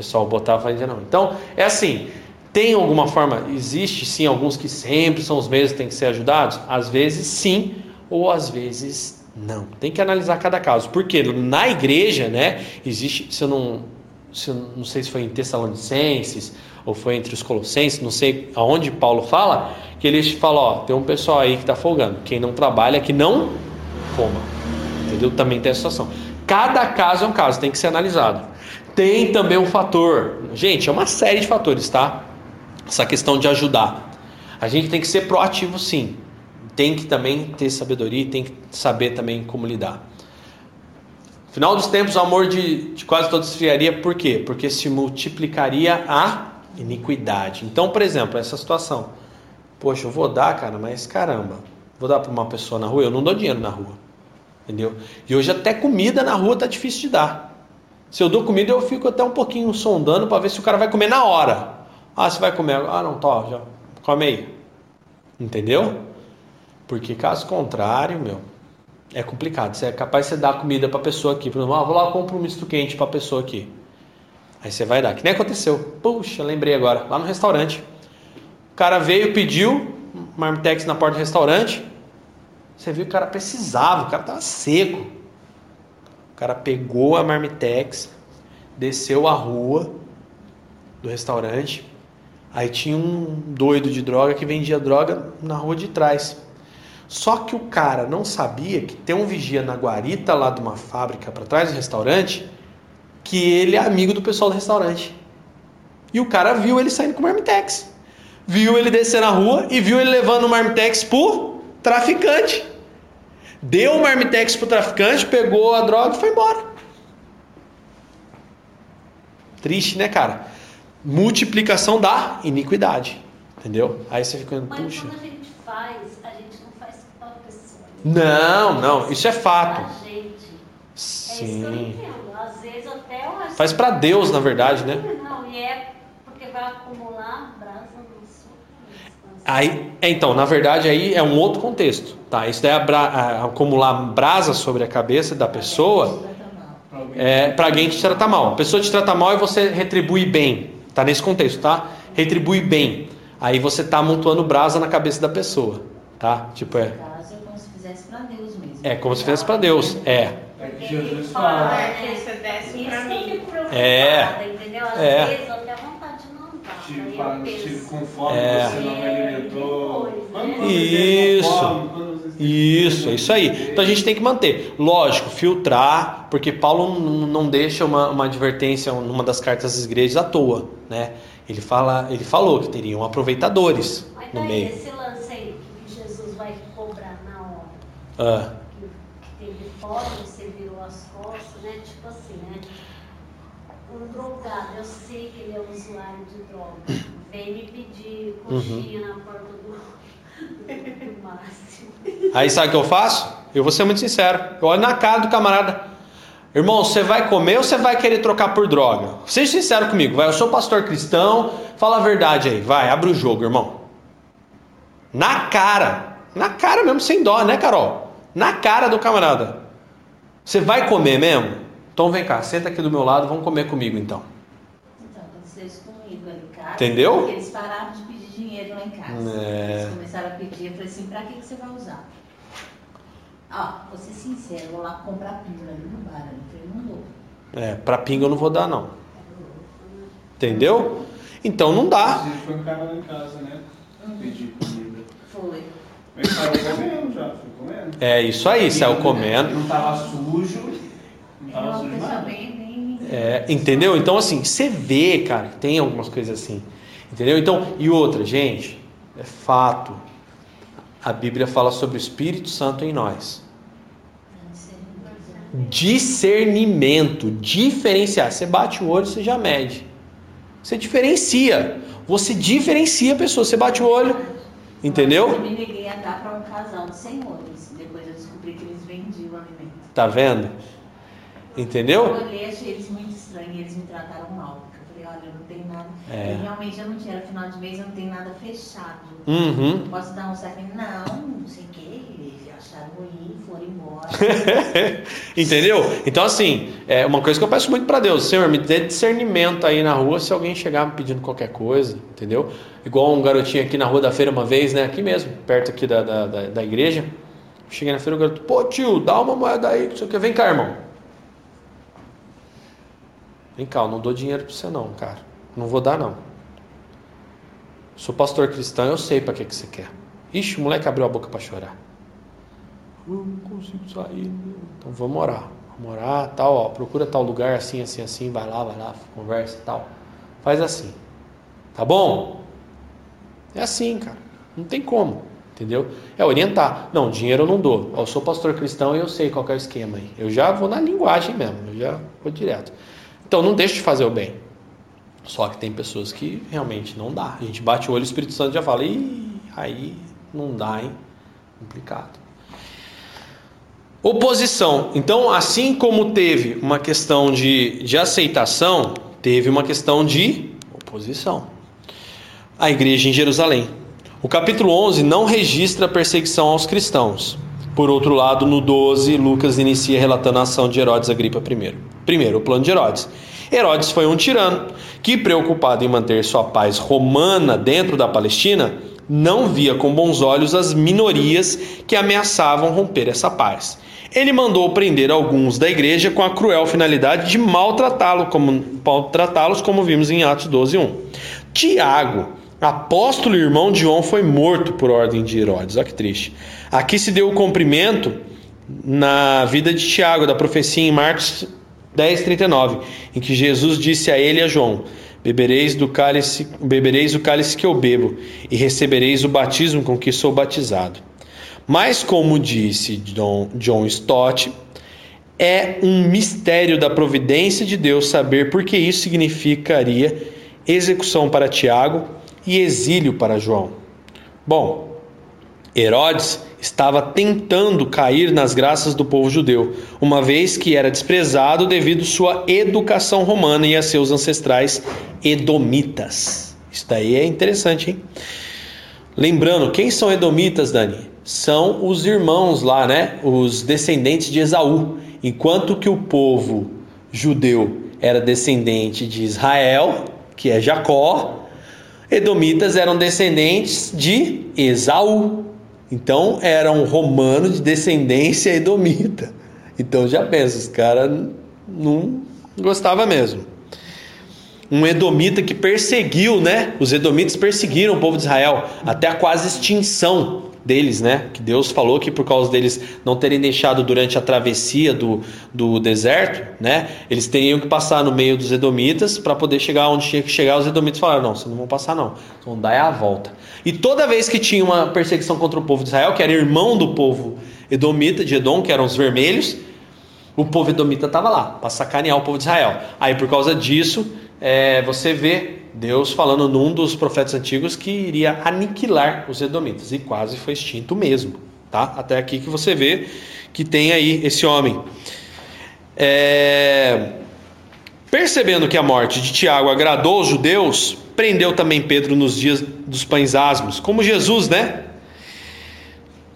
pessoal botava e dizia não. Então, é assim, tem alguma forma, existe sim alguns que sempre são os mesmos que têm que ser ajudados? Às vezes sim, ou às vezes não. Tem que analisar cada caso. Porque na igreja, né, existe, se eu não, não sei se foi em Tessalonicenses ou foi entre os Colossenses, não sei aonde Paulo fala, que ele fala, ó, tem um pessoal aí que está folgando. Quem não trabalha, que não coma. Entendeu? Também tem essa situação. Cada caso é um caso, tem que ser analisado. Tem também um fator, gente, é uma série de fatores, tá? Essa questão de ajudar. A gente tem que ser proativo, sim. Tem que também ter sabedoria, tem que saber também como lidar. Final dos tempos, o amor de, de quase todos esfriaria, por quê? Porque se multiplicaria a iniquidade. Então, por exemplo, essa situação. Poxa, eu vou dar, cara, mas caramba, vou dar para uma pessoa na rua, eu não dou dinheiro na rua. Entendeu? E hoje até comida na rua tá difícil de dar. Se eu dou comida, eu fico até um pouquinho sondando para ver se o cara vai comer na hora. Ah, você vai comer? Ah, não, tô, já come aí. Entendeu? Porque caso contrário, meu, é complicado. Você é capaz de você dar comida para pessoa aqui, por exemplo, ah, vou lá compro um misto quente para pessoa aqui. Aí você vai dar. Que nem aconteceu. Puxa, lembrei agora, lá no restaurante. O cara veio, pediu marmitex na porta do restaurante. Você viu que o cara precisava, o cara tava seco cara pegou a marmitex, desceu a rua do restaurante. Aí tinha um doido de droga que vendia droga na rua de trás. Só que o cara não sabia que tem um vigia na guarita lá de uma fábrica para trás do restaurante, que ele é amigo do pessoal do restaurante. E o cara viu ele saindo com o marmitex. Viu ele descer na rua e viu ele levando o marmitex pro traficante. Deu o marmitex pro traficante, pegou a droga e foi embora. Triste, né, cara? Multiplicação da iniquidade. Entendeu? Aí você fica, Mas puxa. quando a gente faz, a gente não faz com a pessoa. Não, não, isso é fato. Gente. É isso que eu Sim. entendo. Às vezes até eu acho Faz pra Deus, na verdade, né? Não, e é porque vai acumular brasa no cabeça. Aí, é, então, na verdade, aí é um outro contexto, tá? Isso daí é a- acumular brasa sobre a cabeça da pessoa é para alguém que te trata mal. A pessoa te trata mal e você retribui bem, tá nesse contexto, tá? Retribui bem. Aí você tá amontoando brasa na cabeça da pessoa, tá? Tipo é, No caso, é como se fizesse para Deus mesmo. É como se fizesse para Deus, é. É que Jesus fala, fala. É É. entendeu? Às vezes eu tenho vontade de não dar. Tive, Aí pa- eu tive penso, com fome, É. você não me alimentou. Né? Isso. Isso, é isso aí. Então a gente tem que manter. Lógico, filtrar, porque Paulo não deixa uma, uma advertência numa das cartas das igrejas à toa, né? Ele, fala, ele falou que teriam aproveitadores Mas no daí, meio. esse lance aí que Jesus vai cobrar na hora. Ah, você virou as costas, né? Tipo assim, né? Um drogado, eu sei que ele é usuário de droga. Vem me pedir coxinha na porta do. [LAUGHS] Aí sabe o que eu faço? Eu vou ser muito sincero. Eu olho na cara do camarada. Irmão, você vai comer ou você vai querer trocar por droga? Seja sincero comigo, vai. Eu sou pastor cristão, fala a verdade aí, vai, abre o jogo, irmão. Na cara, na cara mesmo, sem dó, né, Carol? Na cara do camarada. Você vai comer mesmo? Então vem cá, senta aqui do meu lado, vamos comer comigo então. Então, isso comigo ali em casa. Entendeu? Porque eles pararam de pedir dinheiro lá em casa. É. Eles começaram a pedir, eu falei assim, pra que, que você vai usar? Ó, vou ser sincero, vou lá comprar pílula ali no bar. ali. Eu não dou. É, pra pinga eu não vou dar não. Entendeu? Então não dá. Você foi um cara lá em casa, né? Pedir comida. Foi. Mas já, foi comendo. É isso aí, saiu comendo. Não tava sujo. Não Era tava uma sujo nada. É, entendeu? Então, assim, você vê, cara, que tem algumas coisas assim. Entendeu? Então, e outra, gente, é fato. A Bíblia fala sobre o Espírito Santo em nós. Discernimento, diferenciar. Você bate o olho, você já mede. Você diferencia. Você diferencia a pessoa. Você bate o olho, Eu entendeu? me neguei a dar para um casal de senhores. Depois eu descobri que eles vendiam alimento. Tá vendo? Entendeu? Eu olhei, achei eles muito estranhos e eles me trataram mal. Eu falei, olha, eu não tenho nada. É. Eu realmente eu não tinha, era final de mês, eu não tenho nada fechado. Uhum. Posso dar um saque? Não, não sei o que. Acharam ruim, foram embora. [LAUGHS] Entendeu? Então, assim, é uma coisa que eu peço muito para Deus, Senhor, me dê discernimento aí na rua se alguém chegar me pedindo qualquer coisa, entendeu? Igual um garotinho aqui na rua da feira uma vez, né? Aqui mesmo, perto aqui da, da, da, da igreja. Cheguei na feira, o garoto, pô tio, dá uma moeda aí, não sei o que. Vem cá, irmão. Vem cá, eu não dou dinheiro pra você não, cara. Não vou dar não. Sou pastor cristão, eu sei para que, que você quer. Ixi, o moleque abriu a boca para chorar. Eu não consigo sair. Então vamos orar. Vamos orar, tal, ó. Procura tal lugar, assim, assim, assim. Vai lá, vai lá, conversa e tal. Faz assim. Tá bom? É assim, cara. Não tem como. Entendeu? É orientar. Não, dinheiro eu não dou. Eu sou pastor cristão e eu sei qual é o esquema aí. Eu já vou na linguagem mesmo. Eu já vou direto. Então não deixe de fazer o bem. Só que tem pessoas que realmente não dá. A gente bate o olho, o Espírito Santo já fala, Ih, aí não dá, hein? Complicado. Oposição. Então, assim como teve uma questão de, de aceitação, teve uma questão de oposição. A igreja em Jerusalém. O capítulo 11 não registra perseguição aos cristãos. Por outro lado, no 12, Lucas inicia relatando a ação de Herodes Agripa I. Primeiro, o plano de Herodes. Herodes foi um tirano que, preocupado em manter sua paz romana dentro da Palestina, não via com bons olhos as minorias que ameaçavam romper essa paz. Ele mandou prender alguns da igreja com a cruel finalidade de maltratá-los, como, maltratá-los, como vimos em Atos 12, 1. Tiago, apóstolo e irmão de João, foi morto por ordem de Herodes. Olha que triste. Aqui se deu o cumprimento na vida de Tiago, da profecia em Marcos 10, 39, em que Jesus disse a ele e a João: Bebereis do cálice, bebereis o cálice que eu bebo, e recebereis o batismo com que sou batizado. Mas, como disse John, John Stott, é um mistério da providência de Deus saber porque isso significaria execução para Tiago e exílio para João. Bom, Herodes estava tentando cair nas graças do povo judeu, uma vez que era desprezado devido sua educação romana e a seus ancestrais edomitas. Isso daí é interessante, hein? Lembrando, quem são edomitas, Dani? São os irmãos lá, né? Os descendentes de Esaú. Enquanto que o povo judeu era descendente de Israel, que é Jacó, edomitas eram descendentes de Esaú. Então era um romano de descendência edomita. Então já pensa, os caras não gostava mesmo. Um edomita que perseguiu, né? Os edomitas perseguiram o povo de Israel até a quase extinção deles, né? Que Deus falou que por causa deles não terem deixado durante a travessia do, do deserto, né? Eles teriam que passar no meio dos edomitas para poder chegar onde tinha que chegar. Os edomitas falaram: não, vocês não vão passar, não. Vocês vão dar a volta. E toda vez que tinha uma perseguição contra o povo de Israel, que era irmão do povo edomita, de Edom, que eram os vermelhos, o povo edomita estava lá para sacanear o povo de Israel. Aí por causa disso, é, você vê Deus falando num dos profetas antigos que iria aniquilar os edomitas e quase foi extinto mesmo, tá? Até aqui que você vê que tem aí esse homem. É... Percebendo que a morte de Tiago agradou os judeus, prendeu também Pedro nos dias dos pães asmos, como Jesus, né?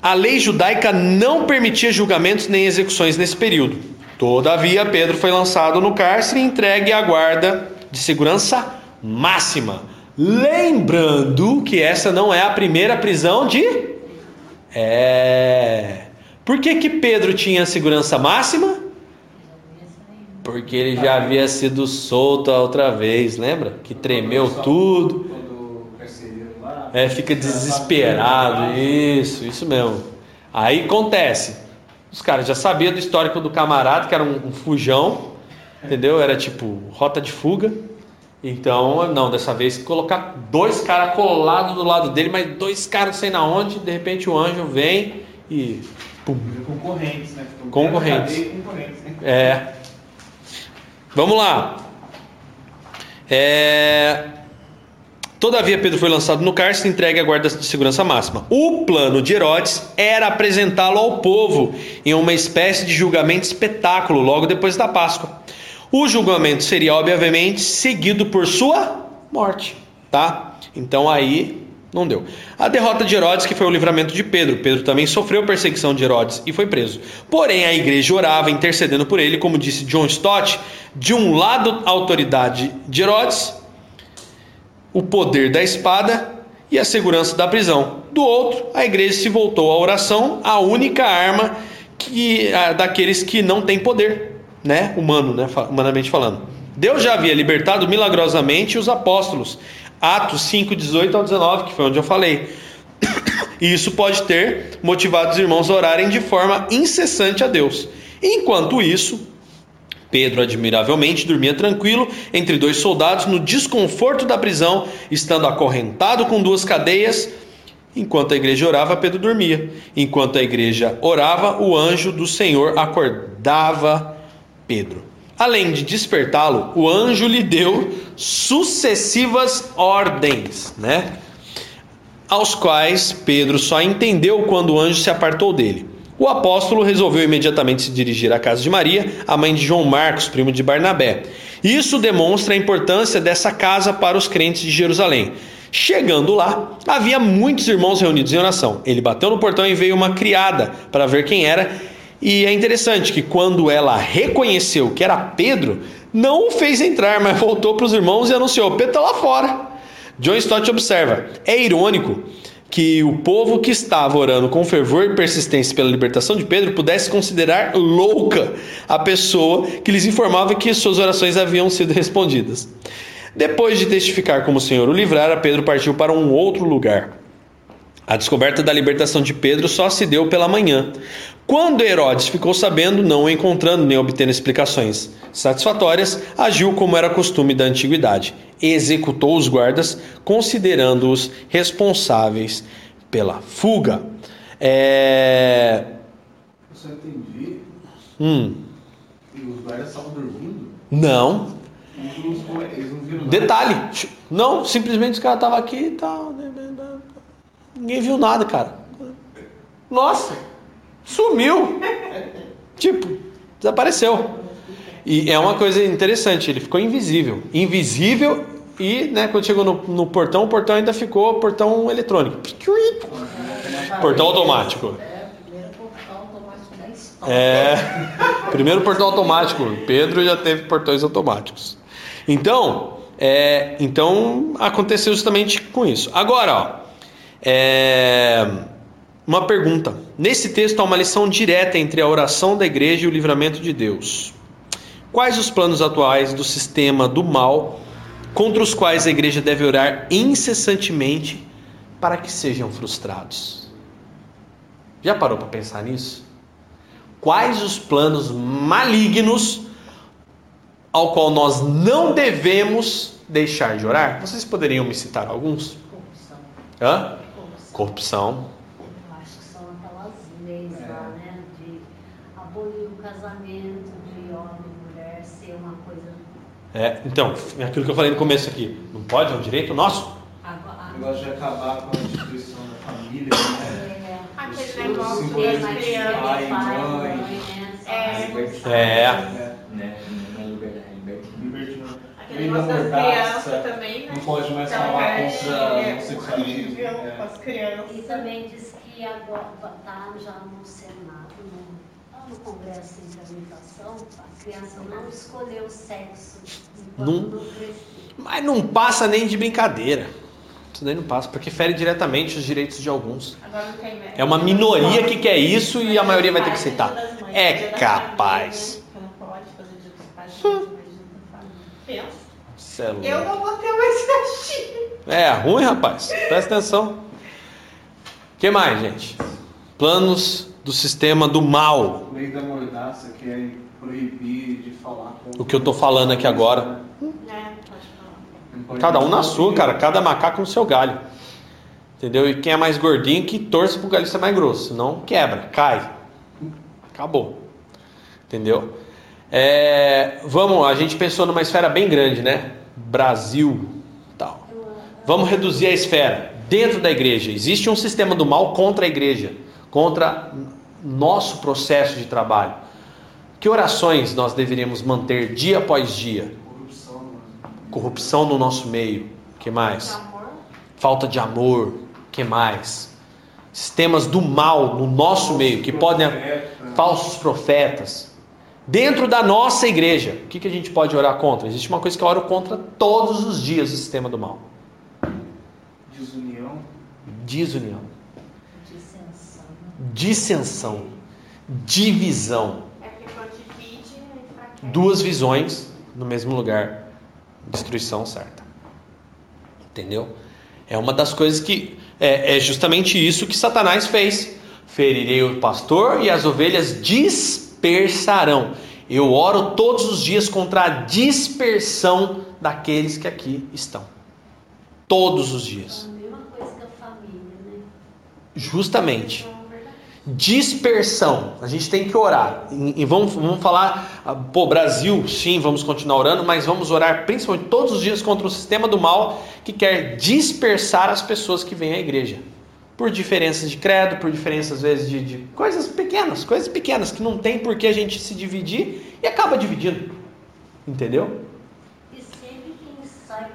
A lei judaica não permitia julgamentos nem execuções nesse período. Todavia, Pedro foi lançado no cárcere e entregue à guarda de segurança máxima. Lembrando que essa não é a primeira prisão de. É. Por que, que Pedro tinha segurança máxima? Porque ele já havia sido solto a outra vez, lembra? Que tremeu tudo. É, fica desesperado. Isso, isso mesmo. Aí acontece. Os caras já sabiam do histórico do camarada, que era um, um fujão, entendeu? Era tipo rota de fuga. Então, não, dessa vez colocar dois caras colados do lado dele, mas dois caras sei na onde, de repente o anjo vem e. Pum. Concorrentes, né? Concorrentes. Concorrentes, né? É. Vamos lá. É... Todavia, Pedro foi lançado no cárcere e entregue à guarda de segurança máxima. O plano de Herodes era apresentá-lo ao povo em uma espécie de julgamento espetáculo logo depois da Páscoa. O julgamento seria, obviamente, seguido por sua morte, tá? Então aí não deu. A derrota de Herodes, que foi o livramento de Pedro. Pedro também sofreu perseguição de Herodes e foi preso. Porém, a igreja orava, intercedendo por ele, como disse John Stott, de um lado a autoridade de Herodes, o poder da espada e a segurança da prisão. Do outro, a igreja se voltou à oração, a única arma que a, daqueles que não têm poder, né, humano, né, humanamente falando. Deus já havia libertado milagrosamente os apóstolos. Atos 5, 18 ao 19, que foi onde eu falei. E isso pode ter motivado os irmãos a orarem de forma incessante a Deus. Enquanto isso, Pedro admiravelmente dormia tranquilo entre dois soldados no desconforto da prisão, estando acorrentado com duas cadeias. Enquanto a igreja orava, Pedro dormia. Enquanto a igreja orava, o anjo do Senhor acordava Pedro. Além de despertá-lo, o anjo lhe deu sucessivas ordens, né? Aos quais Pedro só entendeu quando o anjo se apartou dele. O apóstolo resolveu imediatamente se dirigir à casa de Maria, a mãe de João Marcos, primo de Barnabé. Isso demonstra a importância dessa casa para os crentes de Jerusalém. Chegando lá, havia muitos irmãos reunidos em oração. Ele bateu no portão e veio uma criada para ver quem era. E é interessante que quando ela reconheceu que era Pedro, não o fez entrar, mas voltou para os irmãos e anunciou: Pedro está lá fora. John Stott observa: é irônico que o povo que estava orando com fervor e persistência pela libertação de Pedro pudesse considerar louca a pessoa que lhes informava que suas orações haviam sido respondidas. Depois de testificar como o Senhor o livrara, Pedro partiu para um outro lugar. A descoberta da libertação de Pedro só se deu pela manhã. Quando Herodes ficou sabendo, não encontrando nem obtendo explicações satisfatórias, agiu como era costume da antiguidade. Executou os guardas, considerando-os responsáveis pela fuga. É... Eu só entendi. Hum, E os guardas estavam dormindo. não. Eles não, eles não viram nada. Detalhe. Não, simplesmente os caras estavam aqui e tal. Ninguém viu nada, cara. Nossa, sumiu. Tipo, desapareceu. E é uma coisa interessante, ele ficou invisível. Invisível e, né, quando chegou no, no portão, o portão ainda ficou portão eletrônico. Portão automático. É, primeiro portão automático. Pedro já teve portões automáticos. Então, é, então aconteceu justamente com isso. Agora, ó, é, uma pergunta. Nesse texto há uma lição direta entre a oração da igreja e o livramento de Deus. Quais os planos atuais do sistema do mal contra os quais a igreja deve orar incessantemente para que sejam frustrados? Já parou para pensar nisso? Quais os planos malignos ao qual nós não devemos deixar de orar? Vocês poderiam me citar alguns? Corrupção. Hã? Corrupção. Corrupção. Eu acho que são aquelas leis lá, né? De abolir o casamento, de homem e mulher ser uma coisa É, então, é aquilo que eu falei no começo aqui. Não pode, é um direito nosso. Agora, O negócio de acabar com a instituição da família, né? É, Aquele negócio de as crianças, pai, mãe. né? É. É. É. Né? É é. Aquele Ainda negócio das crianças também, né? Não pode mais Então, falar é, contra é É. com as crianças. E também diz que agora está já no Senado, no Congresso de Tramitação, a criança não escolheu o sexo enquanto Não. Mas não passa nem de brincadeira. Isso daí não passa, porque fere diretamente os direitos de alguns. Tem. É uma minoria que quer isso e a maioria vai ter que aceitar. É capaz. Da família. Pensa. Cê é. Eu não vou ter mais festinha. É ruim, rapaz. Presta atenção. O que mais, gente? Planos do sistema do mal. Lei da mordaça que é proibir de falar O que eu tô falando aqui agora. É, pode Cada um na sua, cara. Cada macaco no seu galho. Entendeu? E quem é mais gordinho que torça pro galho ser mais grosso. Senão quebra, cai. Acabou. Entendeu? É, vamos, a gente pensou numa esfera bem grande, né? Brasil, tal. Vamos reduzir a esfera. Dentro da igreja, existe um sistema do mal contra a igreja, contra nosso processo de trabalho. Que orações nós deveríamos manter dia após dia? Corrupção, no nosso meio. que mais? Falta de amor. que mais? Sistemas do mal no nosso meio, que podem falsos profetas. Dentro da nossa igreja, o que, que a gente pode orar contra? Existe uma coisa que eu oro contra todos os dias: o sistema do mal. Desunião. Desunião, dissensão. divisão. É. Duas visões no mesmo lugar. Destruição certa. Entendeu? É uma das coisas que. É, é justamente isso que Satanás fez. Ferirei o pastor e as ovelhas dispersarão. Eu oro todos os dias contra a dispersão daqueles que aqui estão. Todos os dias. A mesma coisa que a família, né? Justamente. Dispersão. A gente tem que orar. E, vamos, vamos falar, ah, pô, Brasil, sim, vamos continuar orando, mas vamos orar principalmente todos os dias contra o sistema do mal que quer dispersar as pessoas que vêm à igreja. Por diferenças de credo, por diferenças, às vezes, de, de coisas pequenas, coisas pequenas que não tem por que a gente se dividir e acaba dividindo. Entendeu? E sempre quem sai,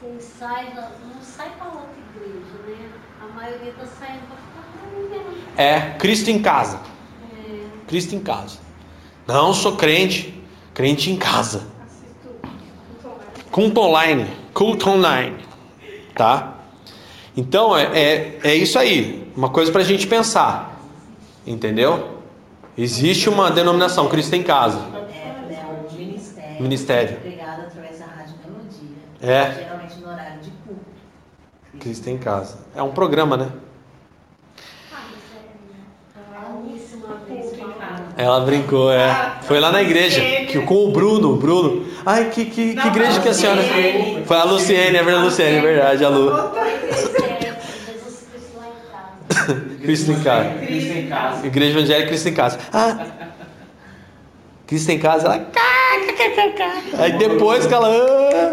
quem sai, não sai para outra igreja, né? A maioria está saindo para. É Cristo em casa. Cristo em casa. Não sou crente, crente em casa. Culto online. Culto online. Tá? Então é, é, é isso aí. Uma coisa pra gente pensar. Entendeu? Existe uma denominação, Cristo em casa. É, né, o ministério. Ministério. Pregado através da Rádio Melodia. É. Geralmente no horário de culto. Cristo em casa. É um programa, né? a Alice uma vez falou. Ela brincou, é. Foi lá na igreja, que, com o Bruno, o Bruno. Ai, que, que, que Não, igreja que a senhora. Luciene. Foi a Luciene, é verdade, Luciene, é verdade, a Lu. Jesus Cristo lá em casa. Cristo em casa. Cristo em casa. Igreja evangélica Cristo em casa. Ah, Cristo em casa, ela. Aí depois que ela. ah.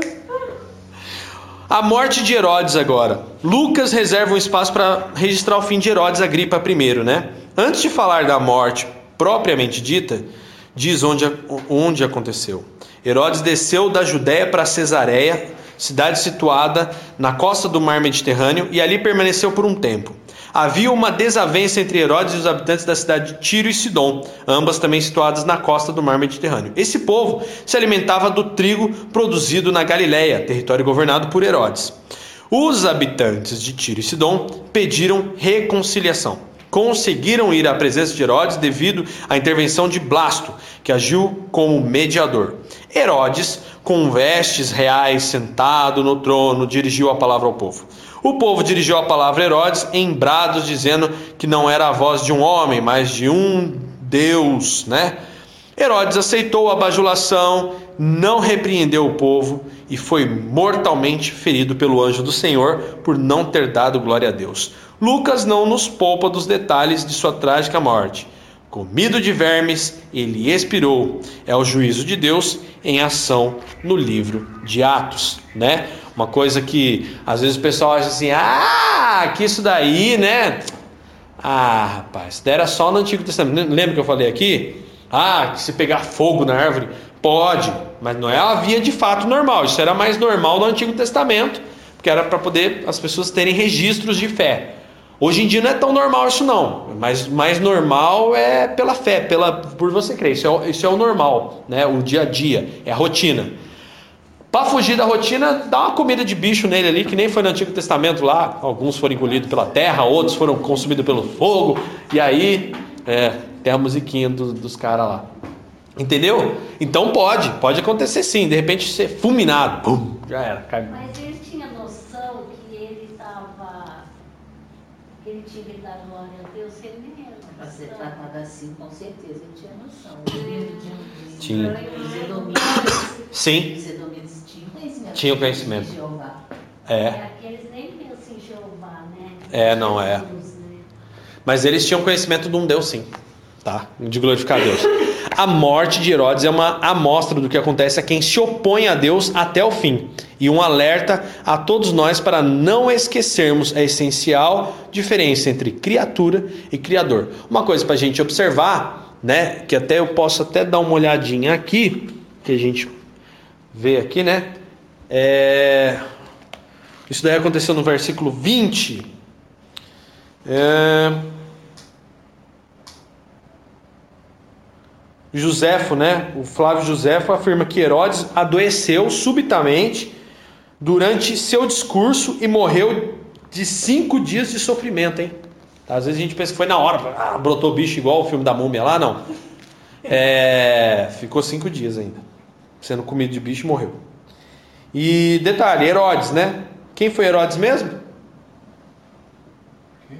A morte de Herodes agora. Lucas reserva um espaço para registrar o fim de Herodes Agripa I, né? Antes de falar da morte propriamente dita, diz onde, onde aconteceu. Herodes desceu da Judéia para Cesareia, cidade situada na costa do mar Mediterrâneo, e ali permaneceu por um tempo. Havia uma desavença entre Herodes e os habitantes da cidade de Tiro e Sidom, ambas também situadas na costa do mar Mediterrâneo. Esse povo se alimentava do trigo produzido na Galiléia, território governado por Herodes. Os habitantes de Tiro e Sidom pediram reconciliação. Conseguiram ir à presença de Herodes devido à intervenção de Blasto, que agiu como mediador. Herodes, com vestes reais, sentado no trono, dirigiu a palavra ao povo. O povo dirigiu a palavra a Herodes em brados, dizendo que não era a voz de um homem, mas de um Deus, né? Herodes aceitou a bajulação, não repreendeu o povo e foi mortalmente ferido pelo anjo do Senhor por não ter dado glória a Deus. Lucas não nos poupa dos detalhes de sua trágica morte, comido de vermes, ele expirou. É o juízo de Deus em ação no livro de Atos, né? Uma coisa que às vezes o pessoal acha assim: "Ah, que isso daí, né? Ah, rapaz, era só no Antigo Testamento. Lembra que eu falei aqui? Ah, que se pegar fogo na árvore, pode, mas não é a via de fato normal. Isso era mais normal no Antigo Testamento, porque era para poder as pessoas terem registros de fé. Hoje em dia não é tão normal isso não, mas mais normal é pela fé, pela por você crer. Isso é, o- isso é o normal, né? O dia a dia, é a rotina. Para fugir da rotina, dá uma comida de bicho nele ali, que nem foi no Antigo Testamento lá. Alguns foram engolidos pela terra, outros foram consumidos pelo fogo. E aí, é, tem a musiquinha do- dos caras lá. Entendeu? Então pode, pode acontecer sim. De repente ser fulminado. Pum, já era. Cai. Mas ele tinha noção que ele estava. que ele tinha que dar glória a Deus, ele nem era Para ser tratado assim, com certeza ele tinha noção. Ele tinha, [COUGHS] Tinha. Os edomitas, Sim, os edomitas tinham conhecimento. Tinham conhecimento. de Jeová. é. Aqueles nem pensam em Jeová, né? É, não, é. Né? Mas eles tinham conhecimento de um Deus, sim. Tá? De glorificar Deus. [LAUGHS] A morte de Herodes é uma amostra do que acontece a quem se opõe a Deus até o fim. E um alerta a todos nós para não esquecermos a essencial diferença entre criatura e criador. Uma coisa para a gente observar, né? Que até eu posso até dar uma olhadinha aqui, que a gente vê aqui, né? É... Isso daí aconteceu no versículo 20. É... Joséfo, né? O Flávio Joséfo afirma que Herodes adoeceu subitamente durante seu discurso e morreu de cinco dias de sofrimento, hein? Às vezes a gente pensa que foi na hora, ah, brotou bicho igual o filme da múmia lá, não. É, ficou cinco dias ainda, sendo comido de bicho e morreu. E detalhe, Herodes, né? Quem foi Herodes mesmo?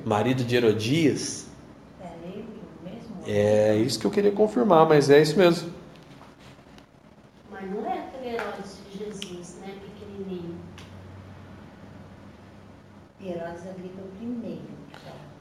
Marido de Herodias. É isso que eu queria confirmar, mas é isso mesmo. Mas não é aquele Herodes de Jesus, né? Pequenininho. Herodes Agripa primeiro.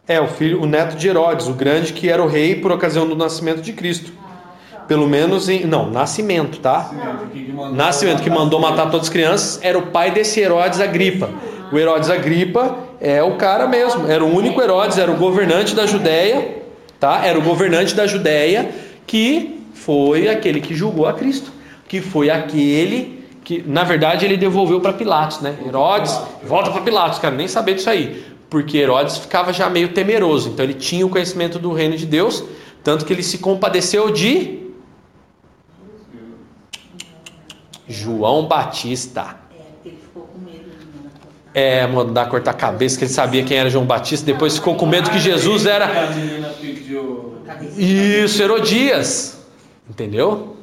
É, o filho, o neto de Herodes, o grande que era o rei por ocasião do nascimento de Cristo. Ah, tá. Pelo menos em. Não, nascimento, tá? Nascimento, que mandou- Nascimento que mandou matar todas as crianças era o pai desse Herodes Agripa. O Herodes Agripa é o cara mesmo, era o único Herodes, era o governante da Judéia, tá? Era o governante da Judéia que foi aquele que julgou a Cristo, que foi aquele que, na verdade, ele devolveu para Pilatos, né? Herodes, volta para Pilatos, cara, nem saber disso aí, porque Herodes ficava já meio temeroso, então ele tinha o conhecimento do reino de Deus, tanto que ele se compadeceu de João Batista. É, porque ele ficou com medo de mandar cortar. É, mandar cortar a cabeça, que ele sabia quem era João Batista, depois ficou com medo que Jesus era. Isso, Herodias. Entendeu?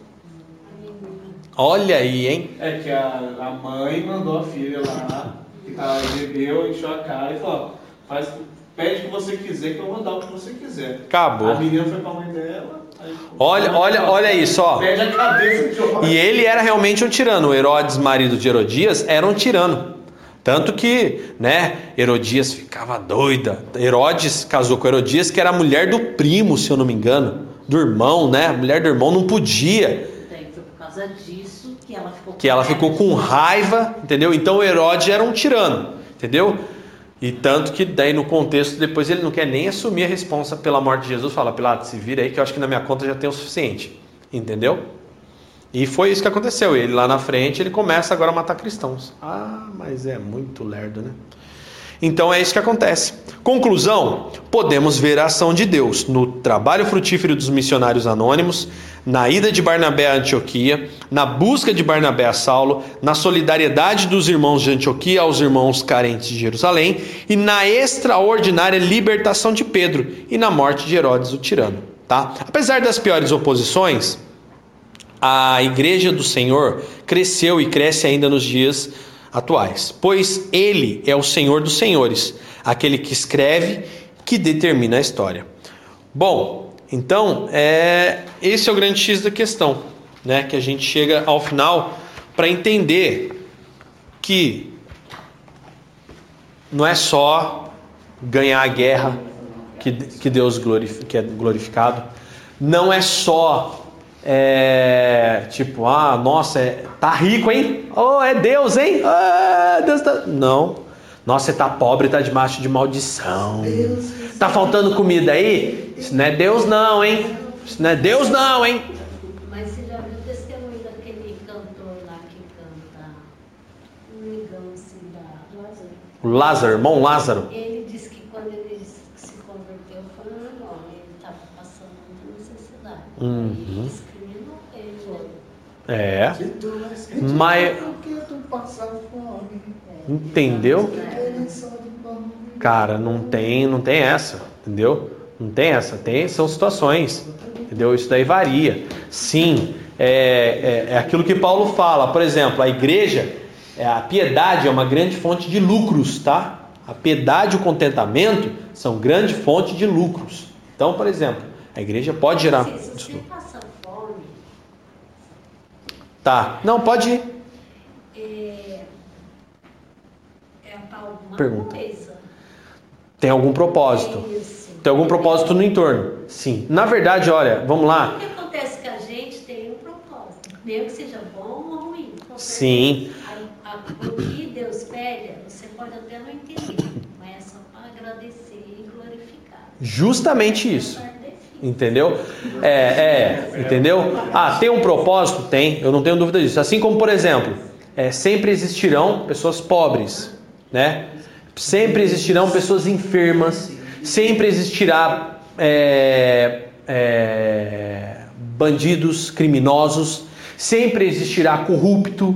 Olha aí, hein? É que a, a mãe mandou a filha lá, que tava, bebeu, encheu a cara e falou: faz, pede o que você quiser, que eu vou dar o que você quiser. Acabou. A menina foi pra mãe dela. Olha, olha, olha isso, ó. Pede a cabeça de João. E ele era realmente um tirano. O Herodes, marido de Herodias, era um tirano. Tanto que, né, Herodias ficava doida. Herodes casou com Herodias, que era a mulher do primo, se eu não me engano, do irmão, né? A mulher do irmão não podia. Daí foi por causa disso que ela ficou que ela ficou com raiva, entendeu? Então Herodes era um tirano, entendeu? E tanto que daí no contexto depois ele não quer nem assumir a responsa pela morte de Jesus, fala Pilatos, se vira aí que eu acho que na minha conta já tem o suficiente, entendeu? E foi isso que aconteceu. Ele lá na frente ele começa agora a matar cristãos. Ah, mas é muito lerdo, né? Então é isso que acontece. Conclusão: podemos ver a ação de Deus no trabalho frutífero dos missionários anônimos, na ida de Barnabé a Antioquia, na busca de Barnabé a Saulo, na solidariedade dos irmãos de Antioquia aos irmãos carentes de Jerusalém e na extraordinária libertação de Pedro e na morte de Herodes o tirano. Tá? Apesar das piores oposições, a igreja do Senhor cresceu e cresce ainda nos dias atuais, pois ele é o Senhor dos senhores, aquele que escreve, que determina a história. Bom, então, é, esse é o grande X da questão, né, que a gente chega ao final para entender que não é só ganhar a guerra que, que Deus glorif, que é glorificado, não é só é, tipo, ah, nossa, é, tá rico, hein? Oh, é Deus, hein? Ah, Deus tá... Não. Nossa, você tá pobre, tá debaixo de maldição. Tá faltando comida aí? Isso não é Deus não, hein? Isso não é Deus não, hein? Mas você já viu o testemunho daquele cantor lá que canta um negão assim da Lázaro? O Lázaro, irmão Lázaro. Ele disse que quando ele se converteu foi um irmão, ele estava passando muita necessidade. Uhum. É. Mas-? Entendeu? Cara, não tem, não tem essa, entendeu? Não tem essa, tem são situações, entendeu? Isso daí varia. Sim, é, é, é aquilo que Paulo fala, por exemplo, a igreja, é, a piedade é uma grande fonte de lucros, tá? A piedade e o contentamento são grande fonte de lucros. Então, por exemplo, a igreja pode gerar. Assim, Desculpa. Tá, não pode ir. é, é para alguma Pergunta. coisa. Tem algum propósito? Isso. Tem algum propósito no entorno? Sim. Na verdade, olha, vamos lá. O que acontece que a gente tem um propósito, mesmo que seja bom ou ruim. com Sim. A- a- o que Deus pede, você pode até não entender, mas é só para agradecer e glorificar. Justamente isso. Entendeu? É, é, entendeu? Ah, tem um propósito? Tem, eu não tenho dúvida disso. Assim como, por exemplo, é, sempre existirão pessoas pobres, né? Sempre existirão pessoas enfermas, sempre existirá é, é, bandidos, criminosos, sempre existirá corrupto,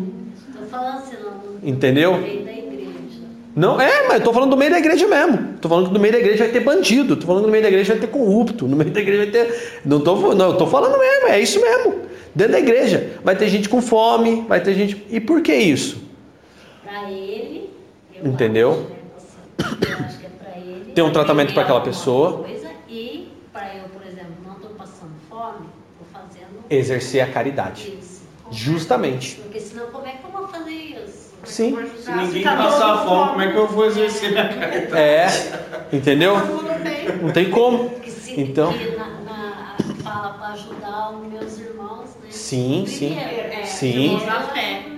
Estou falando assim, não, Entendeu? no meio da igreja. Não, é, mas eu tô falando do meio da igreja mesmo. Tô falando que no meio da igreja vai ter bandido. Tô falando que no meio da igreja vai ter corrupto. No meio da igreja vai ter. Não tô, não, eu tô falando mesmo, é isso mesmo. Dentro da igreja. Vai ter gente com fome, vai ter gente. E por que isso? Para ele, eu Entendeu? acho, né, eu acho que é para ele. Tem um tratamento pra aquela alguma pessoa. Coisa, e para eu, por exemplo, não estou passando fome, estou fazendo Exercer a caridade. isso. Justamente. Porque senão como é que eu vou fazer isso? Sim. Se ninguém passar fome, como é que eu vou exercer minha caridade? É. Entendeu? Não tem como. Então. fala para ajudar os meus irmãos, né? Sim, sim. É, Sim.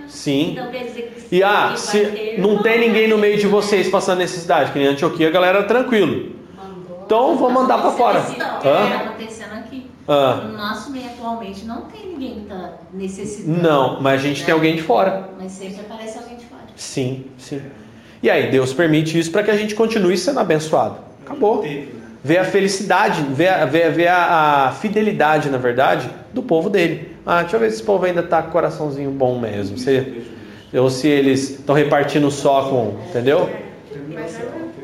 Sim. Então quer dizer que E ah, se não tem ninguém no meio de né? vocês passando necessidade, que nem Antioquia, a galera tranquilo. Mandou. Então vou mandar pra fora. Hã? acontecendo aqui. Ah, No nosso meio atualmente não tem ninguém que tá necessitando. não, mas a gente tem alguém de fora. Mas sempre aparece alguém de fora. Sim, sim. E aí, Deus permite isso para que a gente continue sendo abençoado. Acabou. Né? Ver a felicidade, ver, a- ver, ver a, a fidelidade, na verdade, do povo dele. Ah, deixa eu ver se esse povo ainda tá com o coraçãozinho bom mesmo. Se, ou se eles estão repartindo só com. Entendeu?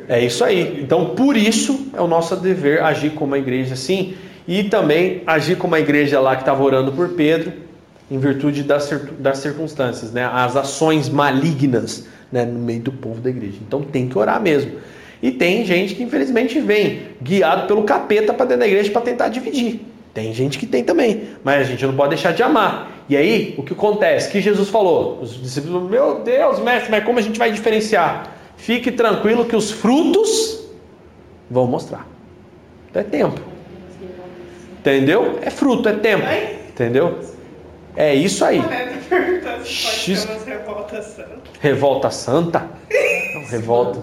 É isso aí. Então, por isso, é o nosso dever agir como a igreja assim. E também agir como a igreja lá que estava orando por Pedro, em virtude das, das circunstâncias, né? as ações malignas né? no meio do povo da igreja. Então, tem que orar mesmo. E tem gente que, infelizmente, vem guiado pelo capeta para dentro da igreja para tentar dividir. Tem gente que tem também, mas a gente não pode deixar de amar. E aí, o que acontece? Que Jesus falou? Os discípulos, meu Deus, mestre, mas como a gente vai diferenciar? Fique tranquilo que os frutos vão mostrar. Então é tempo. Entendeu? É fruto, é tempo. Entendeu? É isso aí. Se X. revoltas santas. Revolta santa? Não, [LAUGHS] revolta.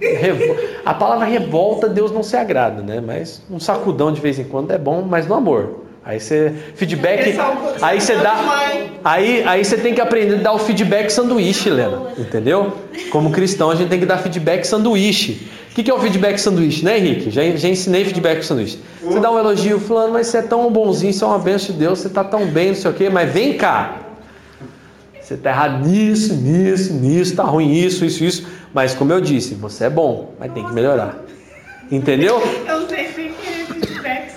Revo- A palavra revolta, Deus não se agrada, né? Mas um sacudão de vez em quando é bom, mas no amor. Aí você feedback, é aí você dá, aí aí você tem que aprender a dar o feedback sanduíche, Helena, entendeu? Como cristão a gente tem que dar feedback sanduíche. O que, que é o feedback sanduíche, né, Henrique? Já, já ensinei feedback sanduíche. Você dá um elogio, falando, mas você é tão bonzinho, você é uma bênção de Deus, você tá tão bem, não sei o quê, mas vem cá. Você tá errado nisso, nisso, nisso, tá ruim isso, isso, isso. Mas como eu disse, você é bom, mas tem que melhorar. Entendeu? Eu sei se é feedback.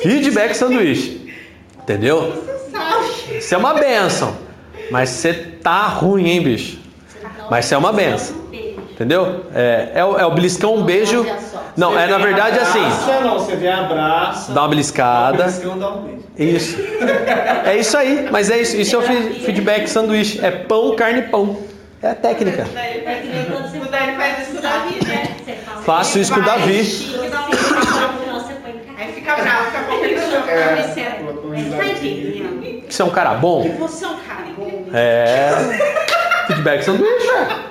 Feedback sanduíche. Entendeu? Você. Isso é uma benção. Mas você tá ruim, hein, bicho? Mas isso é uma benção. Um. Entendeu? É, é, o, é o beliscão, um beijo. Não, é na verdade assim. Não, você vem, abraça. Dá uma beliscada. Beliscão, dá um beijo. Isso. É isso aí. Mas é isso. Isso é o fe- feedback sanduíche. É pão, carne, pão. É a técnica. O faz isso com o Davi, né? Faço isso com o Davi. Aí fica bravo, fica pra É, você. um você é um cara Que bom? você é um cara bom. É. Feedback sanduíche, velho.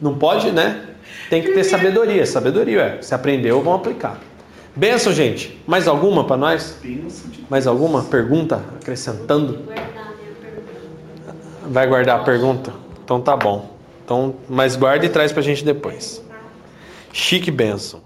Não pode, né? Tem que ter sabedoria. Sabedoria, é. Se aprendeu, vão aplicar. Benção, gente. Mais alguma para nós? Mais alguma pergunta? Acrescentando? Vai guardar a pergunta? Então tá bom. Então, mas guarda e traz pra gente depois. Chique benção.